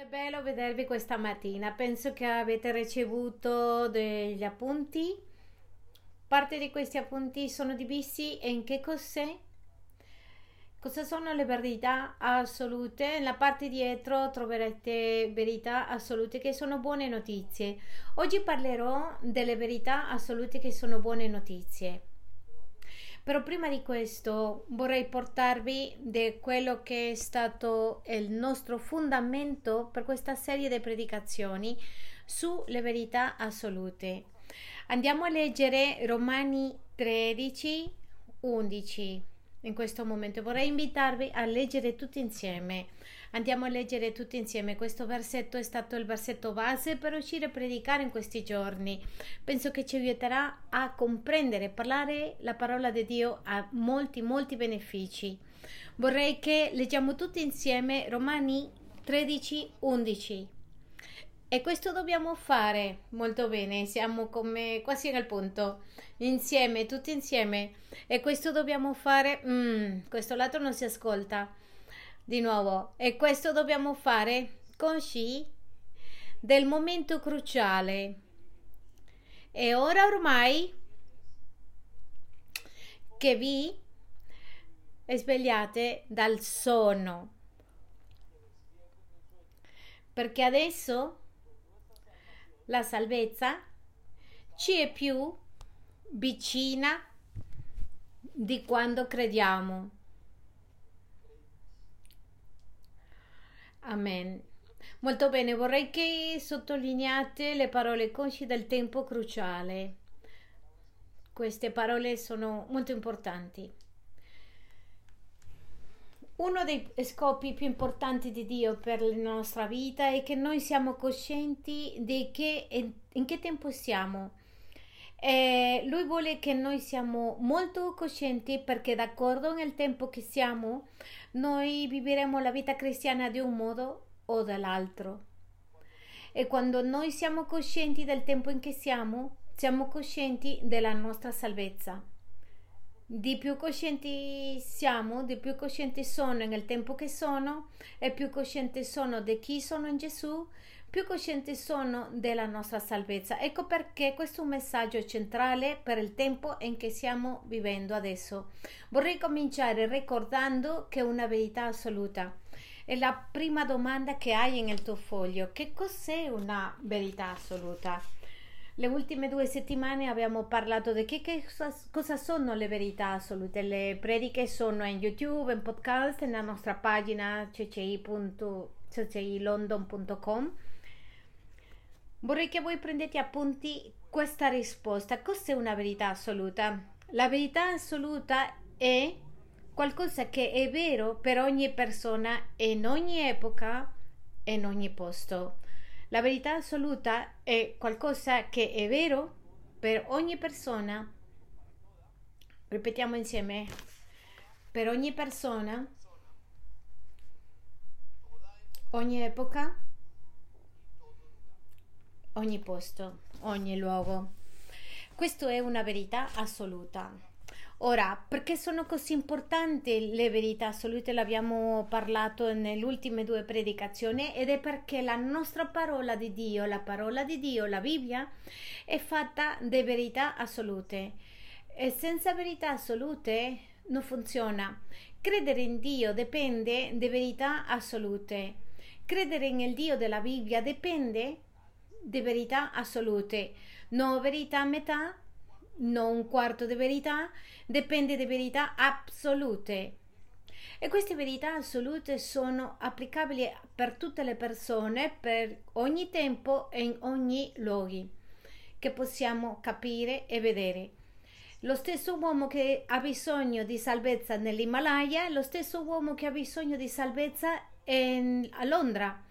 Che bello vedervi questa mattina. Penso che avete ricevuto degli appunti. Parte di questi appunti sono divisi in che cos'è? Cosa sono le verità assolute? Nella parte dietro troverete verità assolute che sono buone notizie. Oggi parlerò delle verità assolute che sono buone notizie. Però prima di questo vorrei portarvi di quello che è stato il nostro fondamento per questa serie di predicazioni sulle verità assolute. Andiamo a leggere Romani 13, 11 in questo momento. Vorrei invitarvi a leggere tutti insieme. Andiamo a leggere tutti insieme. Questo versetto è stato il versetto base per uscire a predicare in questi giorni. Penso che ci aiuterà a comprendere parlare la parola di Dio a molti, molti benefici. Vorrei che leggiamo tutti insieme Romani 13, 11. E questo dobbiamo fare molto bene, siamo come quasi al punto, insieme, tutti insieme. E questo dobbiamo fare, mm, questo lato non si ascolta. Di nuovo, e questo dobbiamo fare consci del momento cruciale. E ora ormai che vi svegliate dal sonno. Perché adesso la salvezza ci è più vicina di quando crediamo. Amen. Molto bene, vorrei che sottolineate le parole consci del tempo cruciale. Queste parole sono molto importanti. Uno dei scopi più importanti di Dio per la nostra vita è che noi siamo coscienti di che, in che tempo siamo. E lui vuole che noi siamo molto coscienti perché d'accordo nel tempo che siamo, noi vivremo la vita cristiana di un modo o dall'altro. E quando noi siamo coscienti del tempo in che siamo, siamo coscienti della nostra salvezza di più coscienti siamo, di più coscienti sono nel tempo che sono e più coscienti sono di chi sono in Gesù, più coscienti sono della nostra salvezza. Ecco perché questo è un messaggio centrale per il tempo in che stiamo vivendo adesso. Vorrei cominciare ricordando che è una verità assoluta. È la prima domanda che hai nel tuo foglio. Che cos'è una verità assoluta? Le ultime due settimane abbiamo parlato di che, che cosa, sono le verità assolute. Le prediche sono in YouTube, in podcast, nella nostra pagina ccilondon.com. Vorrei che voi prendete appunti questa risposta. Cos'è una verità assoluta? La verità assoluta è qualcosa che è vero per ogni persona in ogni epoca e in ogni posto. La verità assoluta è qualcosa che è vero per ogni persona. Ripetiamo insieme. Per ogni persona, ogni epoca, ogni posto, ogni luogo. Questo è una verità assoluta. Ora, perché sono così importanti le verità assolute? L'abbiamo parlato nelle ultime due predicazioni ed è perché la nostra parola di Dio, la parola di Dio, la Bibbia, è fatta di verità assolute. E senza verità assolute non funziona. Credere in Dio dipende da verità assolute. Credere nel Dio della Bibbia dipende da verità assolute, non verità a metà non un quarto di verità, dipende da verità assolute. E queste verità assolute sono applicabili per tutte le persone, per ogni tempo e in ogni luogo, che possiamo capire e vedere. Lo stesso uomo che ha bisogno di salvezza nell'Himalaya, lo stesso uomo che ha bisogno di salvezza in, a Londra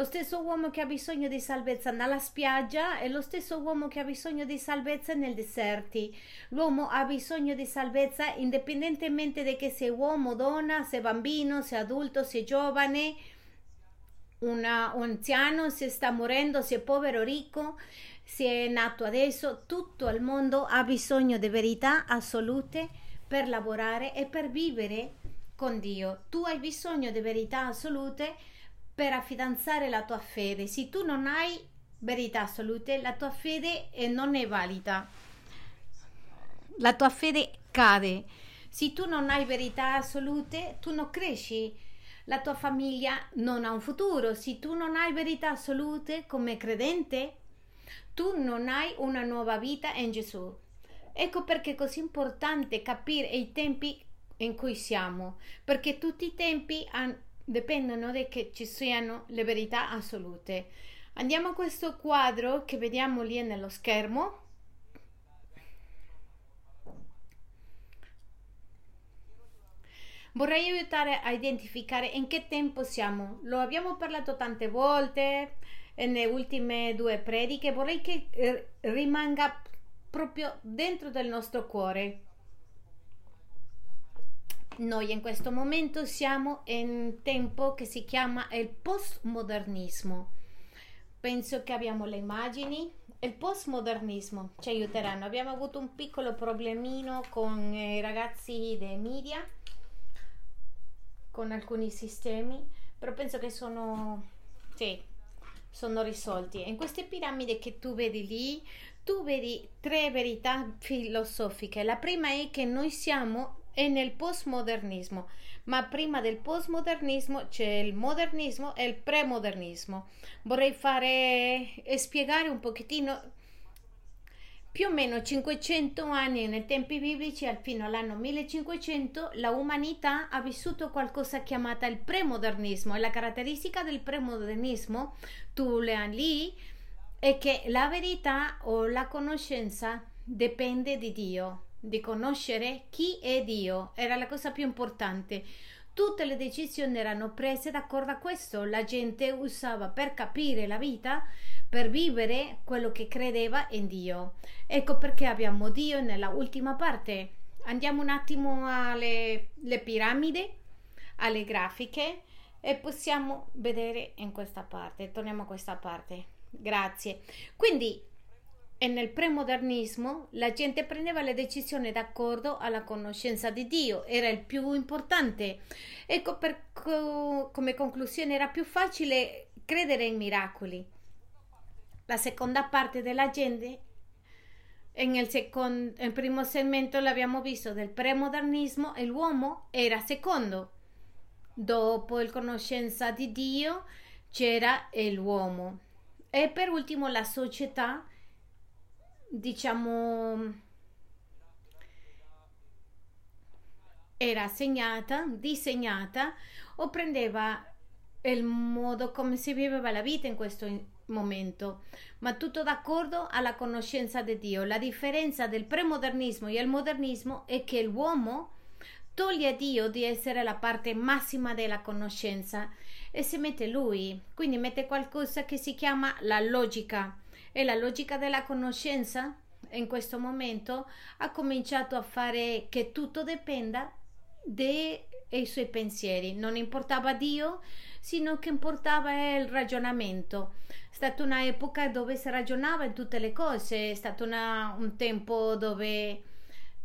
lo stesso uomo che ha bisogno di salvezza nella spiaggia è lo stesso uomo che ha bisogno di salvezza nei deserti. L'uomo ha bisogno di salvezza indipendentemente da che sia uomo, donna, se bambino, se adulto, se giovane, una, un anziano, se sta morendo, se è povero o ricco, se è nato adesso. Tutto il mondo ha bisogno di verità assolute per lavorare e per vivere con Dio. Tu hai bisogno di verità assolute per affidanzare la tua fede. Se tu non hai verità assolute, la tua fede non è valida. La tua fede cade. Se tu non hai verità assolute, tu non cresci. La tua famiglia non ha un futuro. Se tu non hai verità assolute come credente, tu non hai una nuova vita in Gesù. Ecco perché è così importante capire i tempi in cui siamo, perché tutti i tempi dipendono da che ci siano le verità assolute. Andiamo a questo quadro che vediamo lì nello schermo. Vorrei aiutare a identificare in che tempo siamo. Lo abbiamo parlato tante volte nelle ultime due prediche. Vorrei che eh, rimanga proprio dentro del nostro cuore. Noi in questo momento siamo in tempo che si chiama il postmodernismo. Penso che abbiamo le immagini. Il postmodernismo ci aiuteranno. Abbiamo avuto un piccolo problemino con i ragazzi dei media, con alcuni sistemi, però penso che sono, sì, sono risolti. In queste piramidi che tu vedi lì, tu vedi tre verità filosofiche. La prima è che noi siamo nel postmodernismo, ma prima del postmodernismo c'è il modernismo e il premodernismo. Vorrei fare e spiegare un pochettino più o meno 500 anni nei tempi biblici, fino all'anno 1500, la umanità ha vissuto qualcosa chiamata il premodernismo. E la caratteristica del premodernismo, tu le hai lì, è che la verità o la conoscenza dipende di Dio, di conoscere chi è Dio, era la cosa più importante. Tutte le decisioni erano prese d'accordo a questo, la gente usava per capire la vita, per vivere quello che credeva in Dio. Ecco perché abbiamo Dio nella ultima parte. Andiamo un attimo alle piramidi, alle grafiche e possiamo vedere in questa parte. Torniamo a questa parte. Grazie. Quindi nel premodernismo la gente prendeva le decisioni d'accordo alla conoscenza di Dio, era il più importante. Ecco co- come conclusione era più facile credere in miracoli. La seconda parte della gente nel, secondo, nel primo segmento l'abbiamo visto del premodernismo e l'uomo era secondo. Dopo la conoscenza di Dio c'era l'uomo. E per ultimo la società, diciamo, era segnata, disegnata o prendeva il modo come si viveva la vita in questo momento, ma tutto d'accordo alla conoscenza di Dio. La differenza del premodernismo e il modernismo è che l'uomo toglie a Dio di essere la parte massima della conoscenza e si mette lui, quindi mette qualcosa che si chiama la logica e la logica della conoscenza in questo momento ha cominciato a fare che tutto dipenda dai suoi pensieri, non importava Dio, sino che importava il ragionamento. È stata un'epoca dove si ragionava in tutte le cose, è stato una, un tempo dove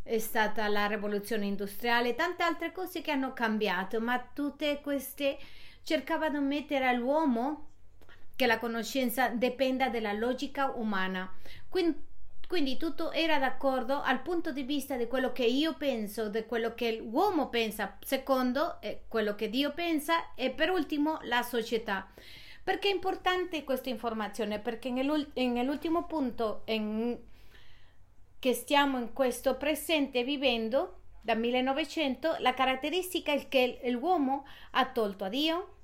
è stata la rivoluzione industriale, tante altre cose che hanno cambiato, ma tutte queste cercavano di mettere all'uomo che la conoscenza dipenda dalla logica umana. Quindi, quindi, tutto era d'accordo al punto di vista di quello che io penso, di quello che l'uomo pensa, secondo eh, quello che Dio pensa e per ultimo la società. Perché è importante questa informazione? Perché nell'ultimo punto in, che stiamo in questo presente vivendo, da 1900, la caratteristica è che l'uomo ha tolto a Dio,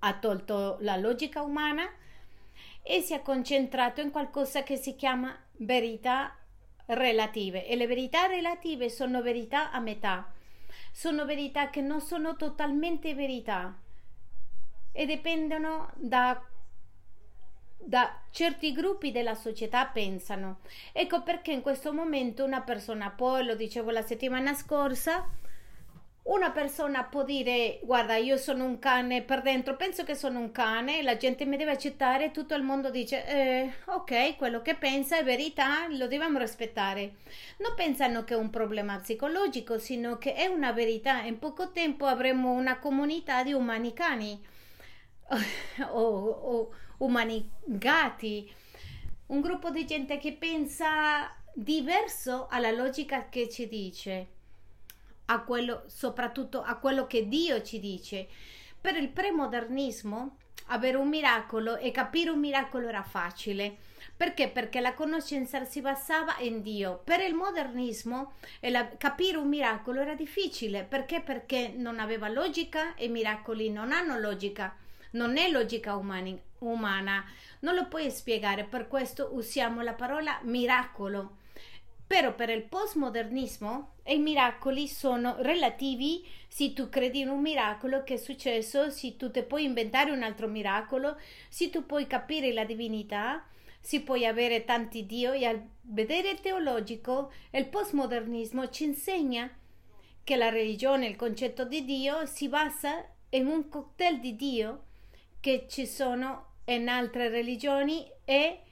ha tolto la logica umana e si è concentrato in qualcosa che si chiama verità relative. E le verità relative sono verità a metà. Sono verità che non sono totalmente verità e dipendono da, da certi gruppi della società pensano. Ecco perché in questo momento una persona poi lo dicevo la settimana scorsa una persona può dire guarda io sono un cane per dentro penso che sono un cane la gente mi deve accettare tutto il mondo dice eh, ok quello che pensa è verità lo dobbiamo rispettare. Non pensano che è un problema psicologico sino che è una verità. In poco tempo avremo una comunità di umani cani o, o umanigati, un gruppo di gente che pensa diverso alla logica che ci dice, a quello, soprattutto a quello che Dio ci dice. Per il premodernismo, avere un miracolo e capire un miracolo era facile. Perché? Perché la conoscenza si basava in Dio. Per il modernismo la, capire un miracolo era difficile. Perché? Perché non aveva logica e i miracoli non hanno logica. Non è logica umani, umana. Non lo puoi spiegare. Per questo usiamo la parola miracolo. Però per il postmodernismo i miracoli sono relativi. Se tu credi in un miracolo che è successo, se tu ti puoi inventare un altro miracolo, se tu puoi capire la divinità, si può avere tanti Dio e al vedere teologico il postmodernismo ci insegna che la religione, il concetto di Dio si basa in un cocktail di Dio che ci sono in altre religioni e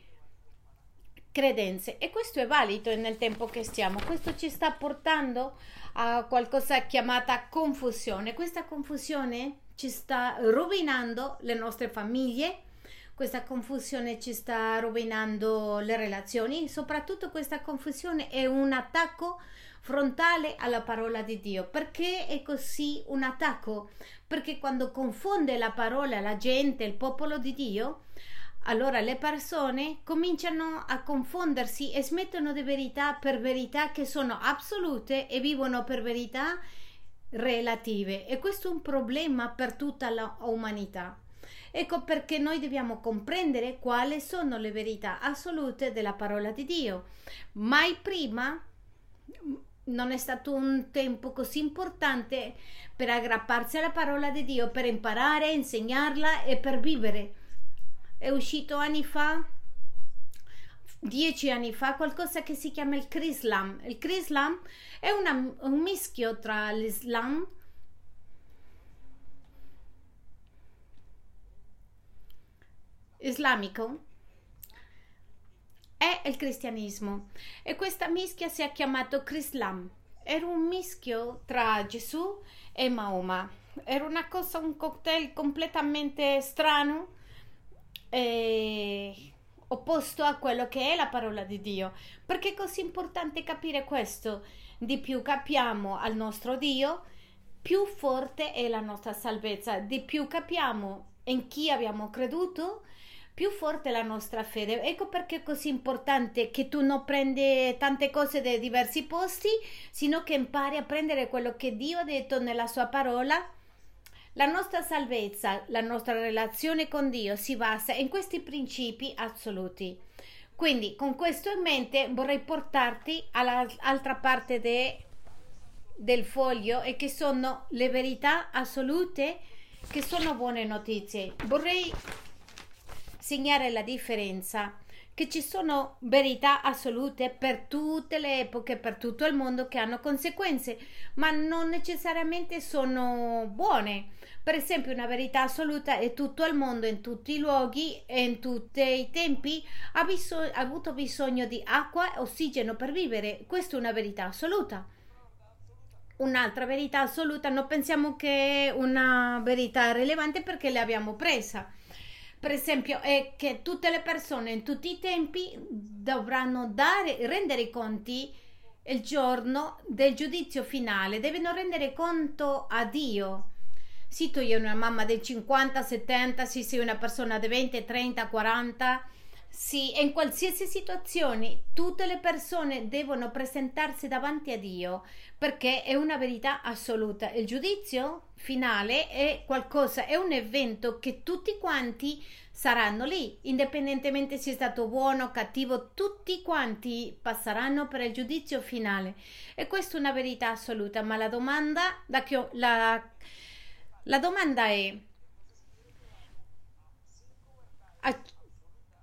credenze e questo è valido nel tempo che stiamo. Questo ci sta portando a qualcosa chiamata confusione. Questa confusione ci sta rovinando le nostre famiglie, questa confusione ci sta rovinando le relazioni, soprattutto questa confusione è un attacco frontale alla parola di Dio. Perché è così un attacco? Perché quando confonde la parola la gente, il popolo di Dio, allora le persone cominciano a confondersi e smettono di verità per verità che sono assolute e vivono per verità relative e questo è un problema per tutta l'umanità. Ecco perché noi dobbiamo comprendere quali sono le verità assolute della parola di Dio. Mai prima non è stato un tempo così importante per aggrapparsi alla parola di Dio, per imparare, insegnarla e per vivere è uscito anni fa dieci anni fa qualcosa che si chiama il Krislam. Il Krislam è una, un mischio tra l'Islam islamico e il cristianesimo e questa mischia si è chiamato Krislam. Era un mischio tra Gesù e Mahoma. Era una cosa, un cocktail completamente strano eh, opposto a quello che è la parola di Dio. Perché è così importante capire questo? Di più capiamo al nostro Dio, più forte è la nostra salvezza, di più capiamo in chi abbiamo creduto, più forte è la nostra fede. Ecco perché è così importante che tu non prendi tante cose da diversi posti, sino che impari a prendere quello che Dio ha detto nella sua parola la nostra salvezza, la nostra relazione con Dio si basa in questi principi assoluti. Quindi, con questo in mente, vorrei portarti all'altra parte de, del foglio e che sono le verità assolute che sono buone notizie. Vorrei segnare la differenza che ci sono verità assolute per tutte le epoche, per tutto il mondo che hanno conseguenze, ma non necessariamente sono buone. Per esempio, una verità assoluta è tutto il mondo, in tutti i luoghi e in tutti i tempi ha, biso- ha avuto bisogno di acqua e ossigeno per vivere. Questa è una verità assoluta. Un'altra verità assoluta, non pensiamo che è una verità rilevante perché l'abbiamo presa. Per esempio, è che tutte le persone in tutti i tempi dovranno dare, rendere i conti il giorno del giudizio finale, devono rendere conto a Dio sì, tu io una mamma del 50, 70, sì, sei una persona di 20, 30, 40. Sì, in qualsiasi situazione tutte le persone devono presentarsi davanti a Dio perché è una verità assoluta. Il giudizio finale è qualcosa, è un evento che tutti quanti saranno lì, indipendentemente se è stato buono o cattivo, tutti quanti passeranno per il giudizio finale. E questa è una verità assoluta, ma la domanda, la, la la domanda è,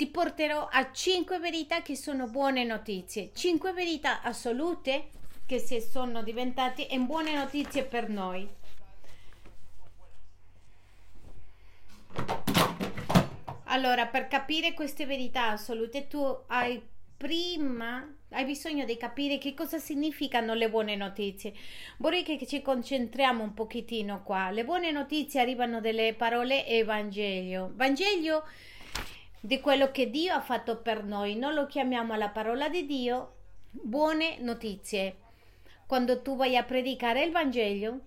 ti porterò a 5 verità che sono buone notizie, 5 verità assolute che si sono diventate buone notizie per noi. Allora, per capire queste verità assolute, tu hai prima hai bisogno di capire che cosa significano le buone notizie. Vorrei che ci concentriamo un pochettino qua. Le buone notizie arrivano dalle parole Evangelio. Vangelo di quello che Dio ha fatto per noi. Non lo chiamiamo la parola di Dio, buone notizie. Quando tu vai a predicare il Vangelo,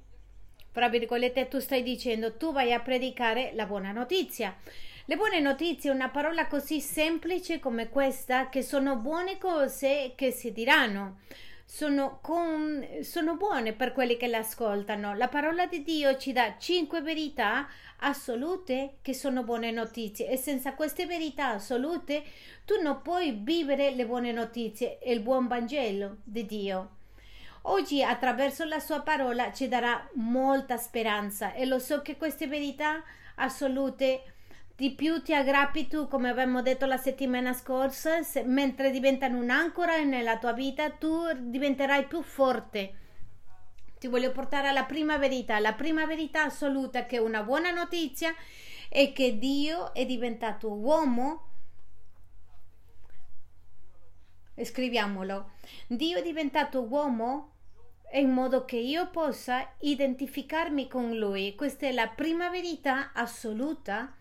fra virgolette, tu stai dicendo tu vai a predicare la buona notizia. Le buone notizie, una parola così semplice come questa, che sono buone cose che si diranno. Sono, con, sono buone per quelli che l'ascoltano. La parola di Dio ci dà cinque verità assolute che sono buone notizie e senza queste verità assolute tu non puoi vivere le buone notizie e il buon Vangelo di Dio. Oggi attraverso la sua parola ci darà molta speranza e lo so che queste verità assolute di più ti aggrappi tu, come abbiamo detto la settimana scorsa, se, mentre diventano un'ancora nella tua vita, tu diventerai più forte. Ti voglio portare alla prima verità, la prima verità assoluta che è una buona notizia è che Dio è diventato uomo. Scriviamolo. Dio è diventato uomo in modo che io possa identificarmi con Lui. Questa è la prima verità assoluta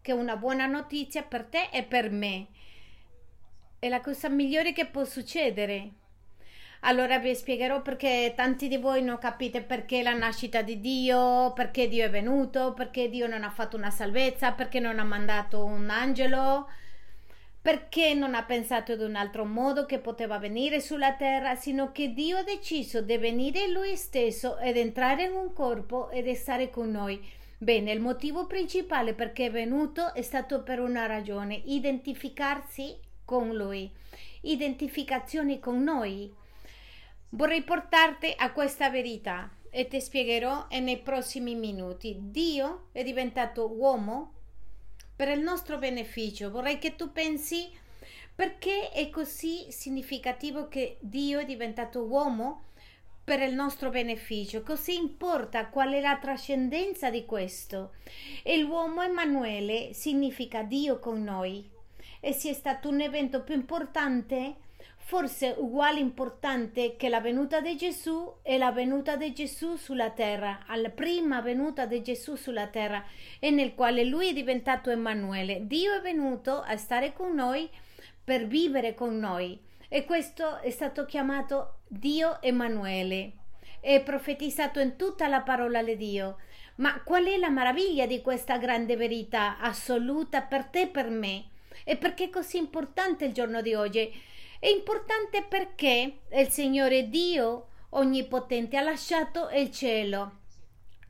che è una buona notizia per te e per me. È la cosa migliore che può succedere. Allora vi spiegherò perché tanti di voi non capite perché la nascita di Dio, perché Dio è venuto, perché Dio non ha fatto una salvezza, perché non ha mandato un angelo, perché non ha pensato ad un altro modo che poteva venire sulla terra, sino che Dio ha deciso di venire lui stesso ed entrare in un corpo ed stare con noi Bene, il motivo principale perché è venuto è stato per una ragione, identificarsi con lui, identificazioni con noi. Vorrei portarti a questa verità e ti spiegherò nei prossimi minuti. Dio è diventato uomo per il nostro beneficio. Vorrei che tu pensi perché è così significativo che Dio è diventato uomo per il nostro beneficio. Così importa qual è la trascendenza di questo. E l'uomo Emanuele significa Dio con noi. E sia stato un evento più importante, forse uguale importante che la venuta di Gesù e la venuta di Gesù sulla terra, alla prima venuta di Gesù sulla terra, e nel quale lui è diventato Emanuele. Dio è venuto a stare con noi per vivere con noi e questo è stato chiamato Dio Emanuele. È profetizzato in tutta la parola di Dio. Ma qual è la meraviglia di questa grande verità assoluta per te e per me? E perché è così importante il giorno di oggi? È importante perché il Signore Dio Onnipotente ha lasciato il cielo.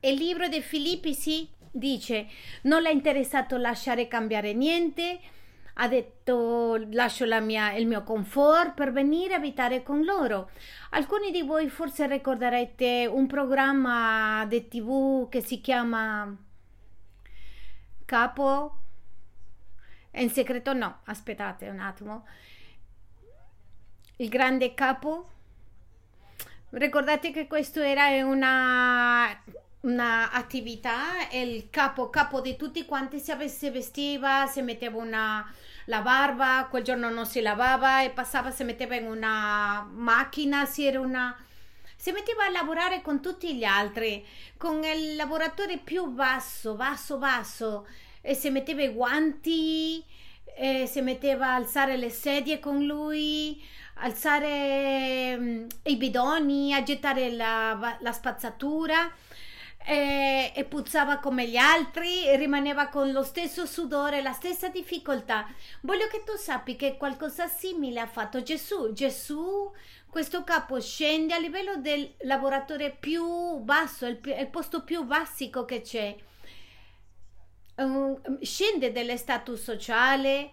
Il libro di Filippi si dice non l'ha interessato lasciare cambiare niente, ha detto lascio mia, il mio comfort per venire a abitare con loro. Alcuni di voi forse ricorderete un programma di tv che si chiama Capo. In segreto no, aspettate un attimo. Il grande capo. Ricordate che questo era una una attività e il capo, capo di tutti quanti si, vestiva, si metteva una, la barba, quel giorno non si lavava e passava, si metteva in una macchina, si era una... Si metteva a lavorare con tutti gli altri, con il lavoratore più basso, basso, basso, e si metteva i guanti, si metteva a alzare le sedie con lui, alzare um, i bidoni, a gettare la, la spazzatura e, e puzzava come gli altri rimaneva con lo stesso sudore, la stessa difficoltà. Voglio che tu sappi che qualcosa simile ha fatto Gesù. Gesù, questo capo, scende a livello del lavoratore più basso, il, il posto più basico che c'è. Uh, scende dello status sociale,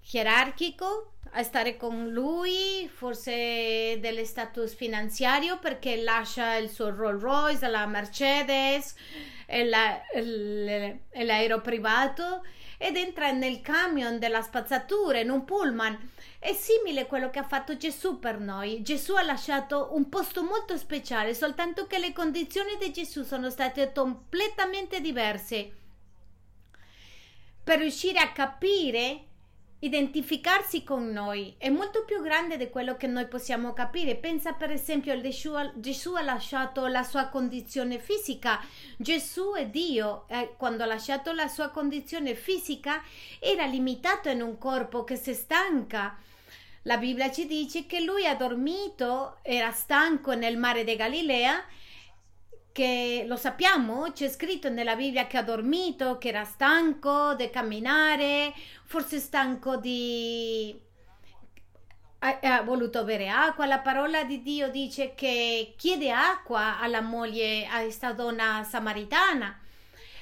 gerarchico a stare con lui, forse dello status finanziario perché lascia il suo Rolls Royce, la Mercedes, e la, l'aereo privato ed entra nel camion della spazzatura, in un pullman. È simile a quello che ha fatto Gesù per noi. Gesù ha lasciato un posto molto speciale, soltanto che le condizioni di Gesù sono state completamente diverse. Per riuscire a capire identificarsi con noi è molto più grande di quello che noi possiamo capire. Pensa per esempio Gesù, Gesù ha lasciato la sua condizione fisica. Gesù è Dio. Eh, quando ha lasciato la sua condizione fisica era limitato in un corpo che si stanca. La Bibbia ci dice che lui ha dormito, era stanco nel mare di Galilea che lo sappiamo, c'è scritto nella Bibbia che ha dormito, che era stanco di camminare, forse stanco di... Ha, voluto bere acqua. La parola di Dio dice che chiede acqua alla moglie, a questa donna samaritana.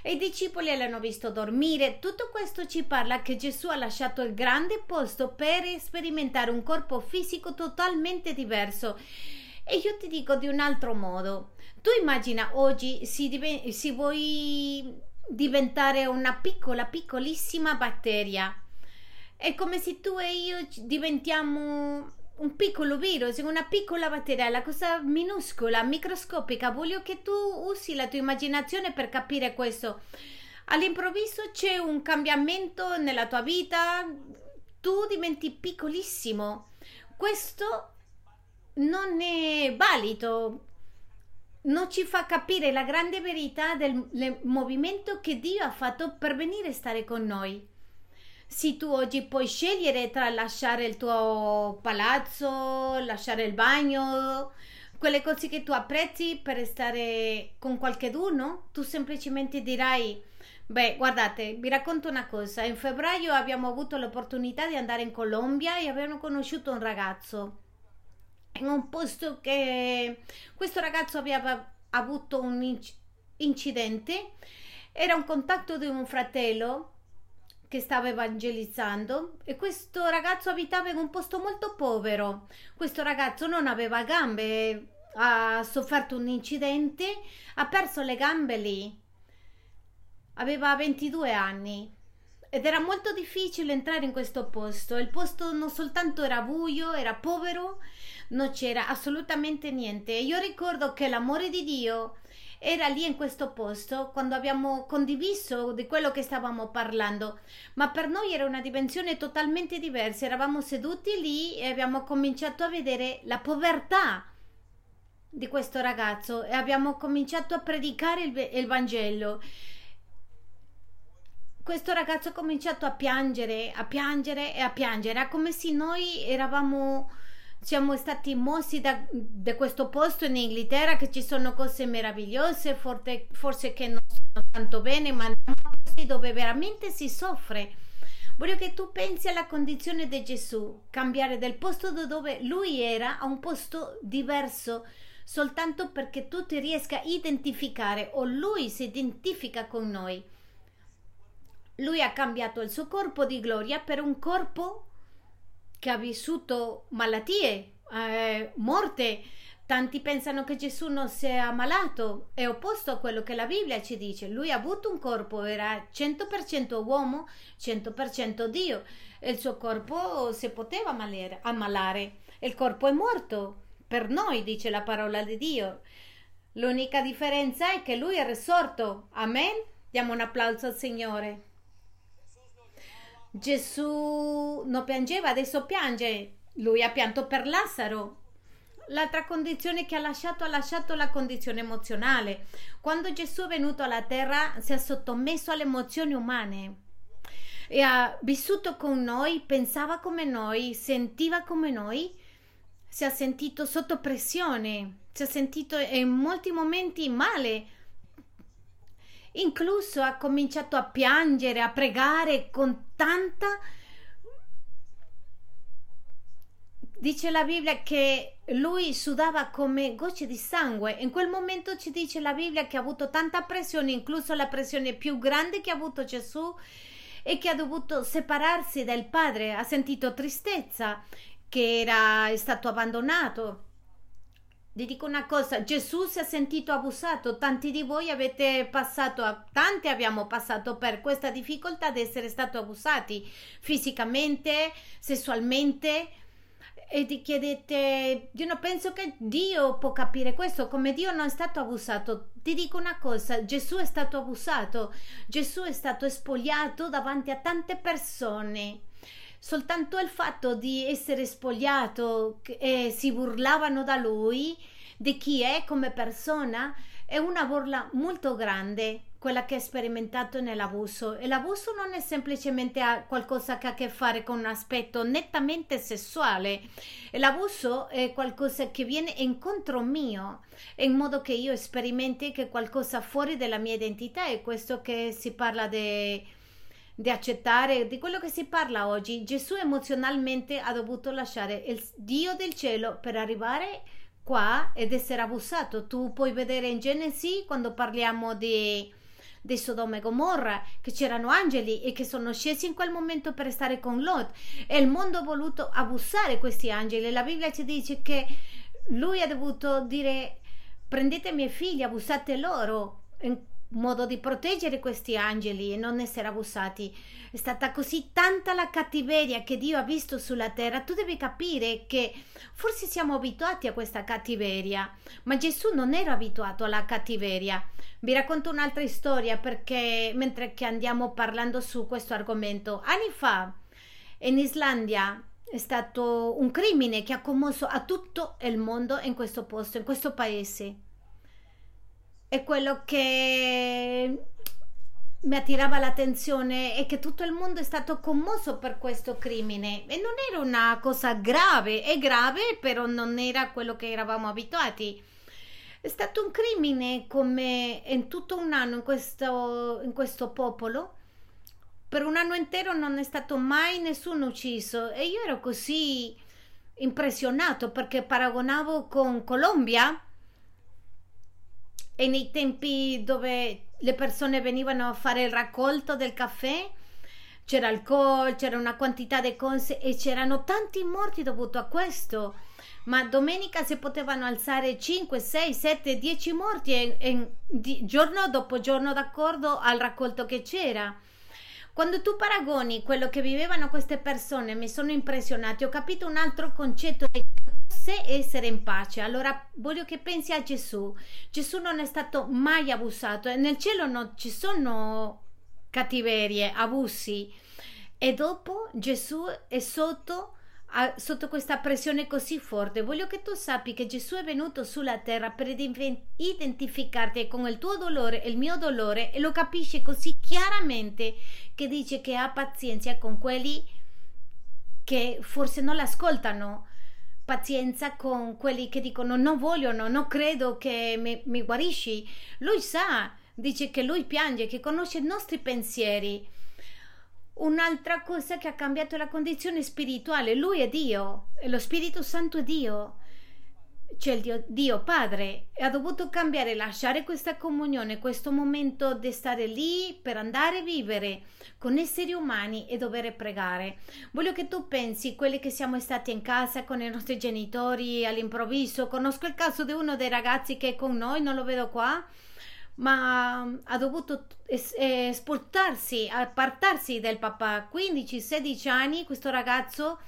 E i discepoli l'hanno visto dormire. Tutto questo ci parla che Gesù ha lasciato il grande posto per sperimentare un corpo fisico totalmente diverso. E io ti dico di un altro modo. Tu immagina oggi si, diven- si vuoi diventare una piccola, piccolissima batteria. È come se tu e io diventiamo un piccolo virus, una piccola batteria, la cosa minuscola, microscopica. Voglio che tu usi la tua immaginazione per capire questo. All'improvviso c'è un cambiamento nella tua vita, tu diventi piccolissimo. Questo non è valido non ci fa capire la grande verità del movimento che Dio ha fatto per venire a stare con noi. Se tu oggi puoi scegliere tra lasciare il tuo palazzo, lasciare il bagno, quelle cose che tu apprezzi per stare con qualcuno, tu semplicemente dirai Beh, guardate, vi racconto una cosa. In febbraio abbiamo avuto l'opportunità di andare in Colombia e abbiamo conosciuto un ragazzo in un posto che questo ragazzo aveva avuto un inc- incidente, era un contatto di un fratello che stava evangelizzando e questo ragazzo abitava in un posto molto povero. Questo ragazzo non aveva gambe, ha sofferto un incidente, ha perso le gambe lì. Aveva 22 anni ed era molto difficile entrare in questo posto. Il posto non soltanto era buio, era povero non c'era assolutamente niente. Io ricordo che l'amore di Dio era lì in questo posto quando abbiamo condiviso di quello che stavamo parlando, ma per noi era una dimensione totalmente diversa. Eravamo seduti lì e abbiamo cominciato a vedere la povertà di questo ragazzo e abbiamo cominciato a predicare il, il Vangelo. Questo ragazzo ha cominciato a piangere, a piangere e a piangere, era come se noi eravamo siamo stati mossi da, da, questo posto in Inghilterra che ci sono cose meravigliose, forse, forse che non sono tanto bene, ma andiamo a posti dove veramente si soffre. Voglio che tu pensi alla condizione di Gesù, cambiare del posto dove lui era a un posto diverso, soltanto perché tu ti riesca a identificare o lui si identifica con noi. Lui ha cambiato il suo corpo di gloria per un corpo che ha vissuto malattie, eh, morte. Tanti pensano che Gesù non si è ammalato, è opposto a quello che la Bibbia ci dice. Lui ha avuto un corpo, era 100% uomo, 100% Dio. Il suo corpo si poteva ammalare. Il corpo è morto per noi, dice la parola di Dio. L'unica differenza è che lui è risorto. Amen. Diamo un applauso al Signore. Gesù non piangeva, adesso piange. Lui ha pianto per Lazzaro. L'altra condizione che ha lasciato, ha lasciato la condizione emozionale. Quando Gesù è venuto alla terra si è sottomesso alle emozioni umane e ha vissuto con noi, pensava come noi, sentiva come noi, si è sentito sotto pressione, si è sentito in molti momenti male Incluso ha cominciato a piangere, a pregare con tanta... Dice la Bibbia che lui sudava come gocce di sangue. In quel momento ci dice la Bibbia che ha avuto tanta pressione, incluso la pressione più grande che ha avuto Gesù e che ha dovuto separarsi dal Padre. Ha sentito tristezza che era stato abbandonato ti dico una cosa, Gesù si è sentito abusato, tanti di voi avete passato, tanti abbiamo passato per questa difficoltà di essere stati abusati fisicamente, sessualmente e ti chiedete, io non penso che Dio può capire questo, come Dio non è stato abusato. Ti dico una cosa, Gesù è stato abusato, Gesù è stato spogliato davanti a tante persone soltanto il fatto di essere spogliato e si burlavano da lui, di chi è come persona, è una burla molto grande quella che ha sperimentato nell'abuso. E l'abuso non è semplicemente qualcosa che ha a che fare con un aspetto nettamente sessuale. L'abuso è qualcosa che viene incontro mio in modo che io sperimenti che qualcosa fuori della mia identità è questo che si parla di di accettare di quello che si parla oggi. Gesù emozionalmente ha dovuto lasciare il Dio del cielo per arrivare qua ed essere abusato. Tu puoi vedere in Genesi quando parliamo di, di Sodoma e Gomorra che c'erano angeli e che sono scesi in quel momento per stare con Lot e il mondo ha voluto abusare questi angeli. La Bibbia ci dice che lui ha dovuto dire prendete i miei figli, abusate loro. Modo di proteggere questi angeli e non essere abusati. È stata così tanta la cattiveria che Dio ha visto sulla terra. Tu devi capire che forse siamo abituati a questa cattiveria, ma Gesù non era abituato alla cattiveria. Vi racconto un'altra storia perché mentre andiamo parlando su questo argomento, anni fa in Islandia è stato un crimine che ha commosso a tutto il mondo in questo posto, in questo paese e quello che mi attirava l'attenzione è che tutto il mondo è stato commosso per questo crimine e non era una cosa grave, è grave però non era quello che eravamo abituati. È stato un crimine come in tutto un anno in questo, in questo popolo. Per un anno intero non è stato mai nessuno ucciso e io ero così impressionato perché paragonavo con Colombia e nei tempi dove le persone venivano a fare il raccolto del caffè c'era alcol, c'era una quantità di cose e c'erano tanti morti dovuto a questo. Ma domenica si potevano alzare 5, 6, 7, 10 morti e, e, di, giorno dopo giorno d'accordo al raccolto che c'era. Quando tu paragoni quello che vivevano queste persone, mi sono impressionati, ho capito un altro concetto sé essere in pace. Allora voglio che pensi a Gesù. Gesù non è stato mai abusato nel cielo non ci sono cattiverie, abusi. E dopo Gesù è sotto sotto questa pressione così forte. Voglio che tu sappi che Gesù è venuto sulla terra per identificarti con il tuo dolore il mio dolore e lo capisce così chiaramente che dice che ha pazienza con quelli che forse non l'ascoltano pazienza con quelli che dicono non vogliono, non credo che mi, mi guarisci. Lui sa, dice che lui piange, che conosce i nostri pensieri. Un'altra cosa che ha cambiato la condizione spirituale, lui è Dio, lo Spirito Santo è Dio il Dio, Dio, Padre e ha dovuto cambiare, lasciare questa comunione, questo momento di stare lì per andare a vivere con esseri umani e dover pregare. Voglio che tu pensi, quelli che siamo stati in casa con i nostri genitori all'improvviso, conosco il caso di uno dei ragazzi che è con noi, non lo vedo qua, ma ha dovuto esportarsi, appartarsi del papà, 15-16 anni, questo ragazzo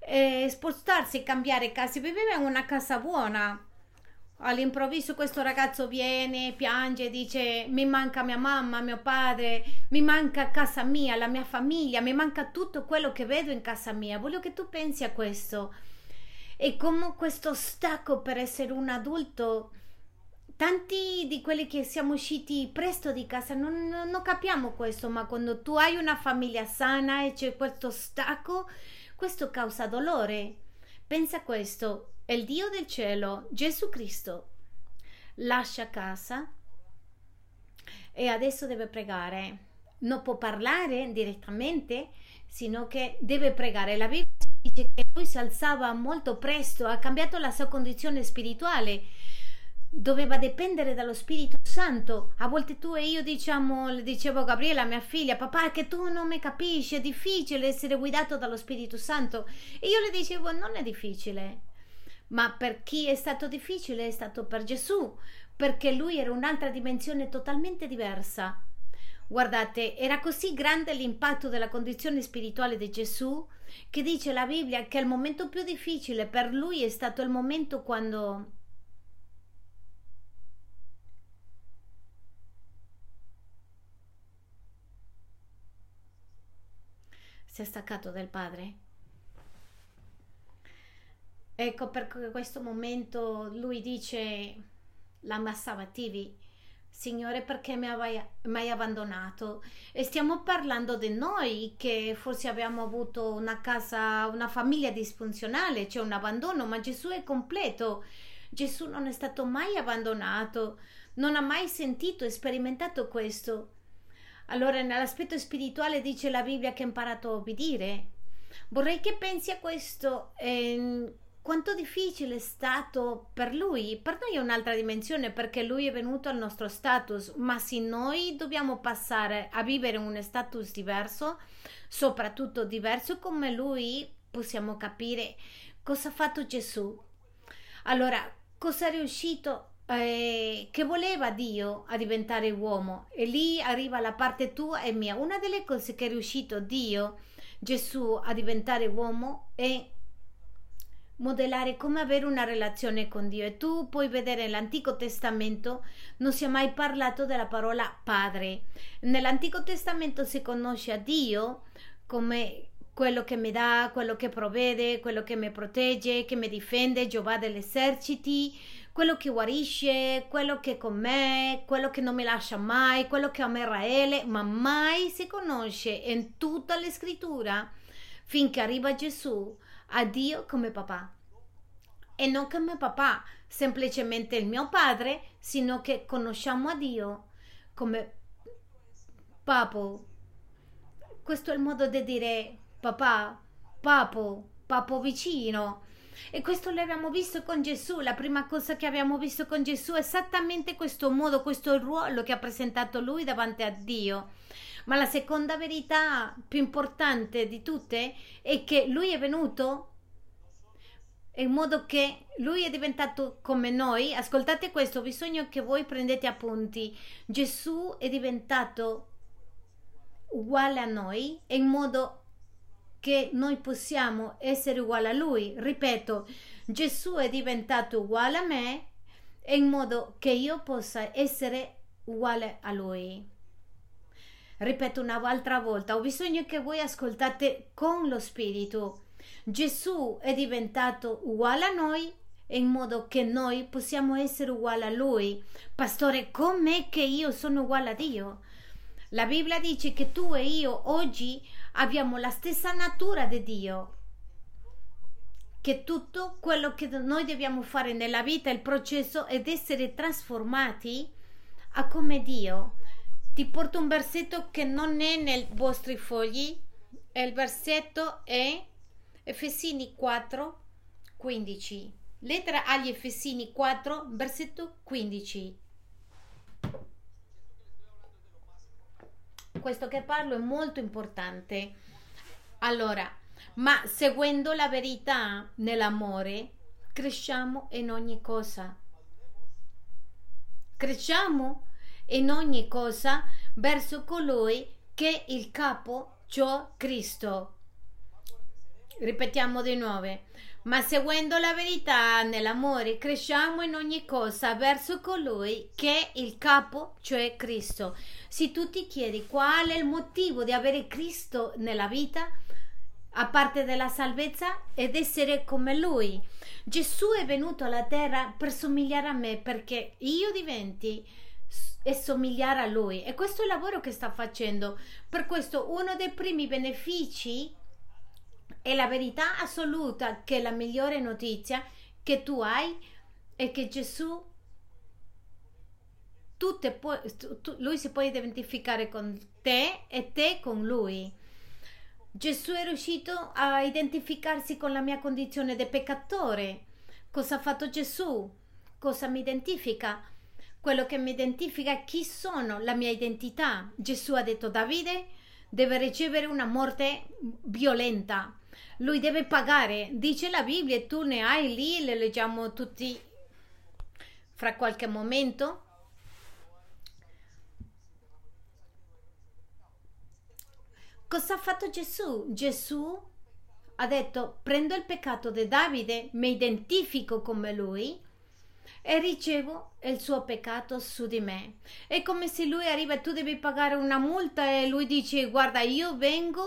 eh, spostarsi e cambiare casa. Viveva in una casa buona. All'improvviso questo ragazzo viene, piange, dice mi manca mia mamma, mio padre, mi manca casa mia, la mia famiglia, mi manca tutto quello che vedo in casa mia. Voglio che tu pensi a questo. E come questo stacco per essere un adulto, tanti di quelli che siamo usciti presto di casa non, non, non capiamo questo, ma quando tu hai una famiglia sana e c'è questo stacco, questo causa dolore. Pensa questo, il Dio del cielo, Gesù Cristo, lascia casa e adesso deve pregare. Non può parlare direttamente, sino che deve pregare. La Bibbia dice che lui si alzava molto presto, ha cambiato la sua condizione spirituale doveva dipendere dallo Spirito Santo. A volte tu e io diciamo, le dicevo a Gabriella, mia figlia, papà, che tu non mi capisci, è difficile essere guidato dallo Spirito Santo. E io le dicevo, non è difficile. Ma per chi è stato difficile è stato per Gesù, perché lui era un'altra dimensione totalmente diversa. Guardate, era così grande l'impatto della condizione spirituale di Gesù che dice la Bibbia che il momento più difficile per lui è stato il momento quando si è staccato dal padre. Ecco in questo momento lui dice, Lama Sabativi, Signore, perché mi hai mai abbandonato? E stiamo parlando di noi che forse abbiamo avuto una casa, una famiglia disfunzionale, c'è un abbandono, ma Gesù è completo. Gesù non è stato mai abbandonato, non ha mai sentito e sperimentato questo. Allora, nell'aspetto spirituale dice la Bibbia che ha imparato a obbedire. Vorrei che pensi a questo. Eh, quanto difficile è stato per lui. Per noi è un'altra dimensione perché lui è venuto al nostro status, ma se noi dobbiamo passare a vivere un status diverso, soprattutto diverso come lui, possiamo capire cosa ha fatto Gesù. Allora, cosa è riuscito eh, che voleva Dio a diventare uomo e lì arriva la parte tua e mia. Una delle cose che è riuscito Dio, Gesù, a diventare uomo è modellare come avere una relazione con Dio e tu puoi vedere nell'Antico Testamento non si è mai parlato della parola padre. Nell'Antico Testamento si conosce a Dio come quello che mi dà, quello che provvede, quello che mi protegge, che mi difende, Giova degli eserciti, quello che guarisce, quello che è con me, quello che non mi lascia mai, quello che ama Israele, ma mai si conosce in tutta la scrittura finché arriva Gesù a Dio come papà. E non come papà, semplicemente il mio padre, sino che conosciamo a Dio come papo. Questo è il modo di dire papà, papo, papo vicino. E questo l'abbiamo visto con Gesù. La prima cosa che abbiamo visto con Gesù è esattamente questo modo, questo ruolo che ha presentato lui davanti a Dio. Ma la seconda verità più importante di tutte è che lui è venuto in modo che lui è diventato come noi. Ascoltate questo, ho bisogno che voi prendete appunti. Gesù è diventato uguale a noi in modo che noi possiamo essere uguali a lui. Ripeto, Gesù è diventato uguale a me in modo che io possa essere uguale a lui. Ripeto un'altra volta, ho bisogno che voi ascoltate con lo spirito. Gesù è diventato uguale a noi in modo che noi possiamo essere uguali a lui. Pastore, com'è che io sono uguale a Dio? La Bibbia dice che tu e io oggi abbiamo la stessa natura di Dio. Che tutto quello che noi dobbiamo fare nella vita, il processo è essere trasformati a come Dio ti porto un versetto che non è nei vostri fogli il versetto è Efesini 4 15 lettera agli Efesini 4 versetto 15 questo che parlo è molto importante allora ma seguendo la verità nell'amore cresciamo in ogni cosa cresciamo in ogni cosa verso colui che è il capo, cioè Cristo. Ripetiamo di nuovo. Ma seguendo la verità nell'amore, cresciamo in ogni cosa verso colui che è il capo, cioè Cristo. Se tu ti chiedi qual è il motivo di avere Cristo nella vita, a parte della salvezza, ed essere come Lui. Gesù è venuto alla terra per somigliare a me perché io diventi e somigliare a lui e questo è il lavoro che sta facendo per questo uno dei primi benefici è la verità assoluta che la migliore notizia che tu hai è che Gesù puoi, tu, lui si può identificare con te e te con lui Gesù è riuscito a identificarsi con la mia condizione di peccatore cosa ha fatto Gesù cosa mi identifica quello che mi identifica chi sono, la mia identità. Gesù ha detto Davide deve ricevere una morte violenta. Lui deve pagare, dice la Bibbia, e tu ne hai lì, le leggiamo tutti fra qualche momento. Cosa ha fatto Gesù? Gesù ha detto prendo il peccato di Davide, mi identifico come lui e ricevo il suo peccato su di me. È come se lui arriva e tu devi pagare una multa e lui dice guarda io vengo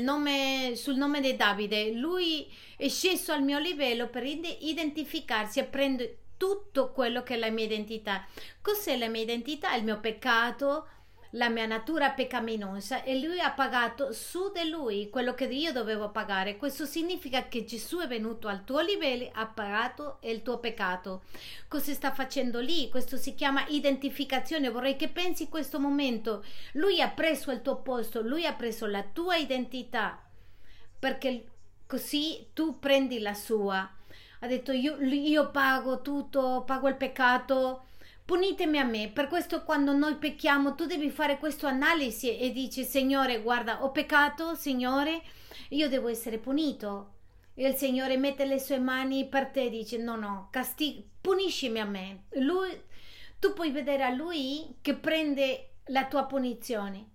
nome, sul nome di Davide. Lui è sceso al mio livello per identificarsi e prende tutto quello che è la mia identità. Cos'è la mia identità? Il mio peccato, la mia natura peccaminosa e lui ha pagato su di lui quello che io dovevo pagare. Questo significa che Gesù è venuto al tuo livello, ha pagato il tuo peccato. Cosa sta facendo lì? Questo si chiama identificazione. Vorrei che pensi in questo momento. Lui ha preso il tuo posto, lui ha preso la tua identità perché così tu prendi la sua. Ha detto io, io pago tutto, pago il peccato punitemi a me. Per questo quando noi pecchiamo tu devi fare questa analisi e dici Signore guarda ho peccato Signore io devo essere punito. E il Signore mette le sue mani per te e dice no no castig- puniscimi a me. Lui, tu puoi vedere a lui che prende la tua punizione.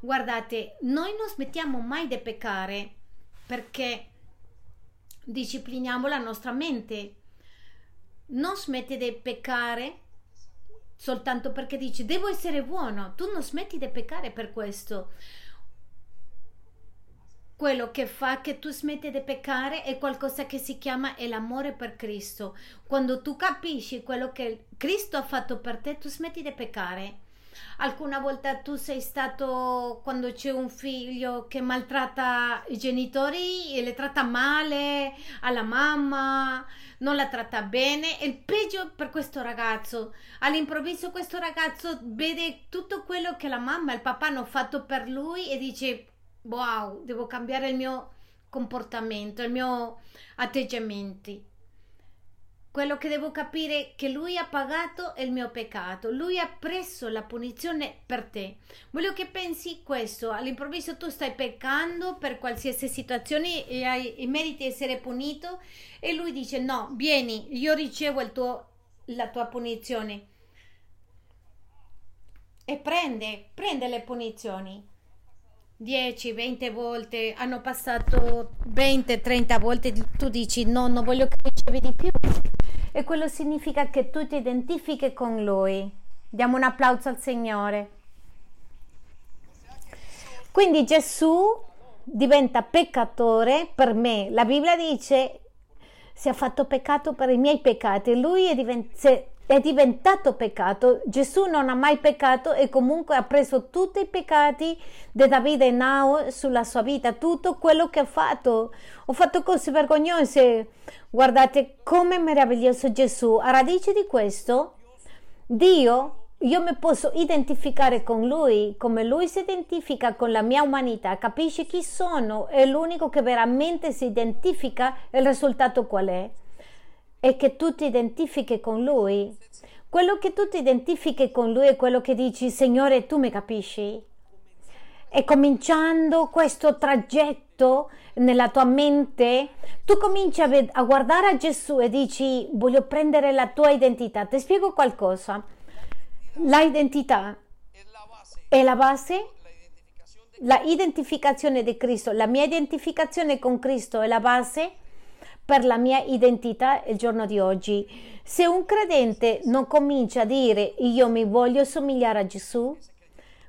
Guardate, noi non smettiamo mai di peccare perché discipliniamo la nostra mente non smetti di peccare soltanto perché dici devo essere buono, tu non smetti di peccare per questo. Quello che fa che tu smetti di peccare è qualcosa che si chiama l'amore per Cristo. Quando tu capisci quello che Cristo ha fatto per te, tu smetti di peccare. Alcuna volta tu sei stato quando c'è un figlio che maltratta i genitori e le tratta male alla mamma, non la tratta bene. È il peggio per questo ragazzo. All'improvviso questo ragazzo vede tutto quello che la mamma e il papà hanno fatto per lui e dice wow, devo cambiare il mio comportamento, il mio atteggiamento quello che devo capire è che lui ha pagato il mio peccato, lui ha preso la punizione per te. Voglio che pensi questo, all'improvviso tu stai peccando per qualsiasi situazione e hai i meriti essere punito e lui dice no, vieni, io ricevo tuo, la tua punizione. E prende, prende le punizioni. 10, 20 volte, hanno passato 20, 30 volte, tu dici no, non voglio che ricevi di più e quello significa che tu ti identifichi con Lui. Diamo un applauso al Signore. Quindi Gesù diventa peccatore per me. La Bibbia dice si è fatto peccato per i miei peccati. Lui è, divent- è diventato peccato. Gesù non ha mai peccato e comunque ha preso tutti i peccati di Davide e Nao sulla sua vita, tutto quello che ha fatto. Ho fatto cose vergognose. Guardate come meraviglioso Gesù. A radice di questo, Dio io mi posso identificare con lui come lui si identifica con la mia umanità, capisce chi sono, è l'unico che veramente si identifica, il risultato qual è? È che tu ti identifichi con lui. Quello che tu ti identifichi con lui è quello che dici, Signore, tu mi capisci? E cominciando questo tragitto nella tua mente, tu cominci a, ved- a guardare a Gesù e dici, voglio prendere la tua identità. Ti spiego qualcosa la identità è la base, la identificazione di Cristo, la mia identificazione con Cristo è la base per la mia identità il giorno di oggi. Se un credente non comincia a dire io mi voglio somigliare a Gesù,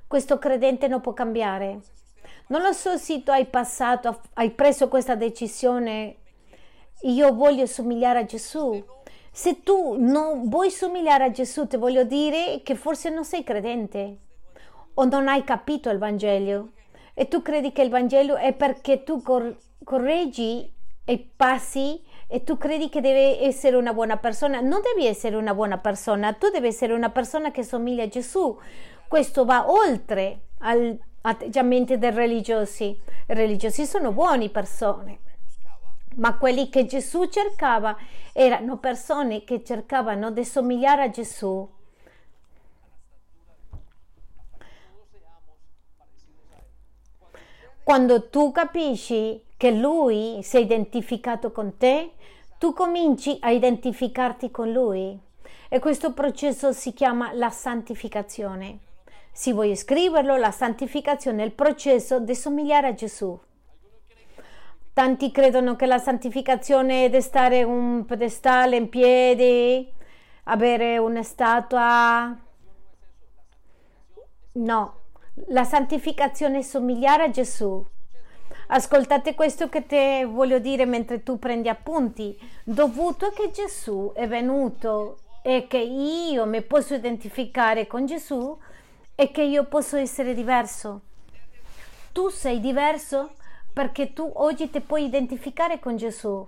questo credente non può cambiare. Non lo so se tu hai passato, hai preso questa decisione, io voglio somigliare a Gesù se tu non vuoi somigliare a Gesù, ti voglio dire che forse non sei credente o non hai capito il Vangelo e tu credi che il Vangelo è perché tu cor- correggi i passi e tu credi che devi essere una buona persona. Non devi essere una buona persona, tu devi essere una persona che somiglia a Gesù. Questo va oltre agli atteggiamenti dei religiosi. I religiosi sono buone persone ma quelli che Gesù cercava erano persone che cercavano di somigliare a Gesù. Quando tu capisci che Lui si è identificato con te, tu cominci a identificarti con Lui. E questo processo si chiama la santificazione. Se vuoi scriverlo, la santificazione è il processo di somigliare a Gesù. Tanti credono che la santificazione è di stare un pedestale in piedi, avere una statua. No, la santificazione è somigliare a Gesù. Ascoltate questo che ti voglio dire mentre tu prendi appunti. Dovuto che Gesù è venuto e che io mi posso identificare con Gesù e che io posso essere diverso. Tu sei diverso perché tu oggi ti puoi identificare con Gesù.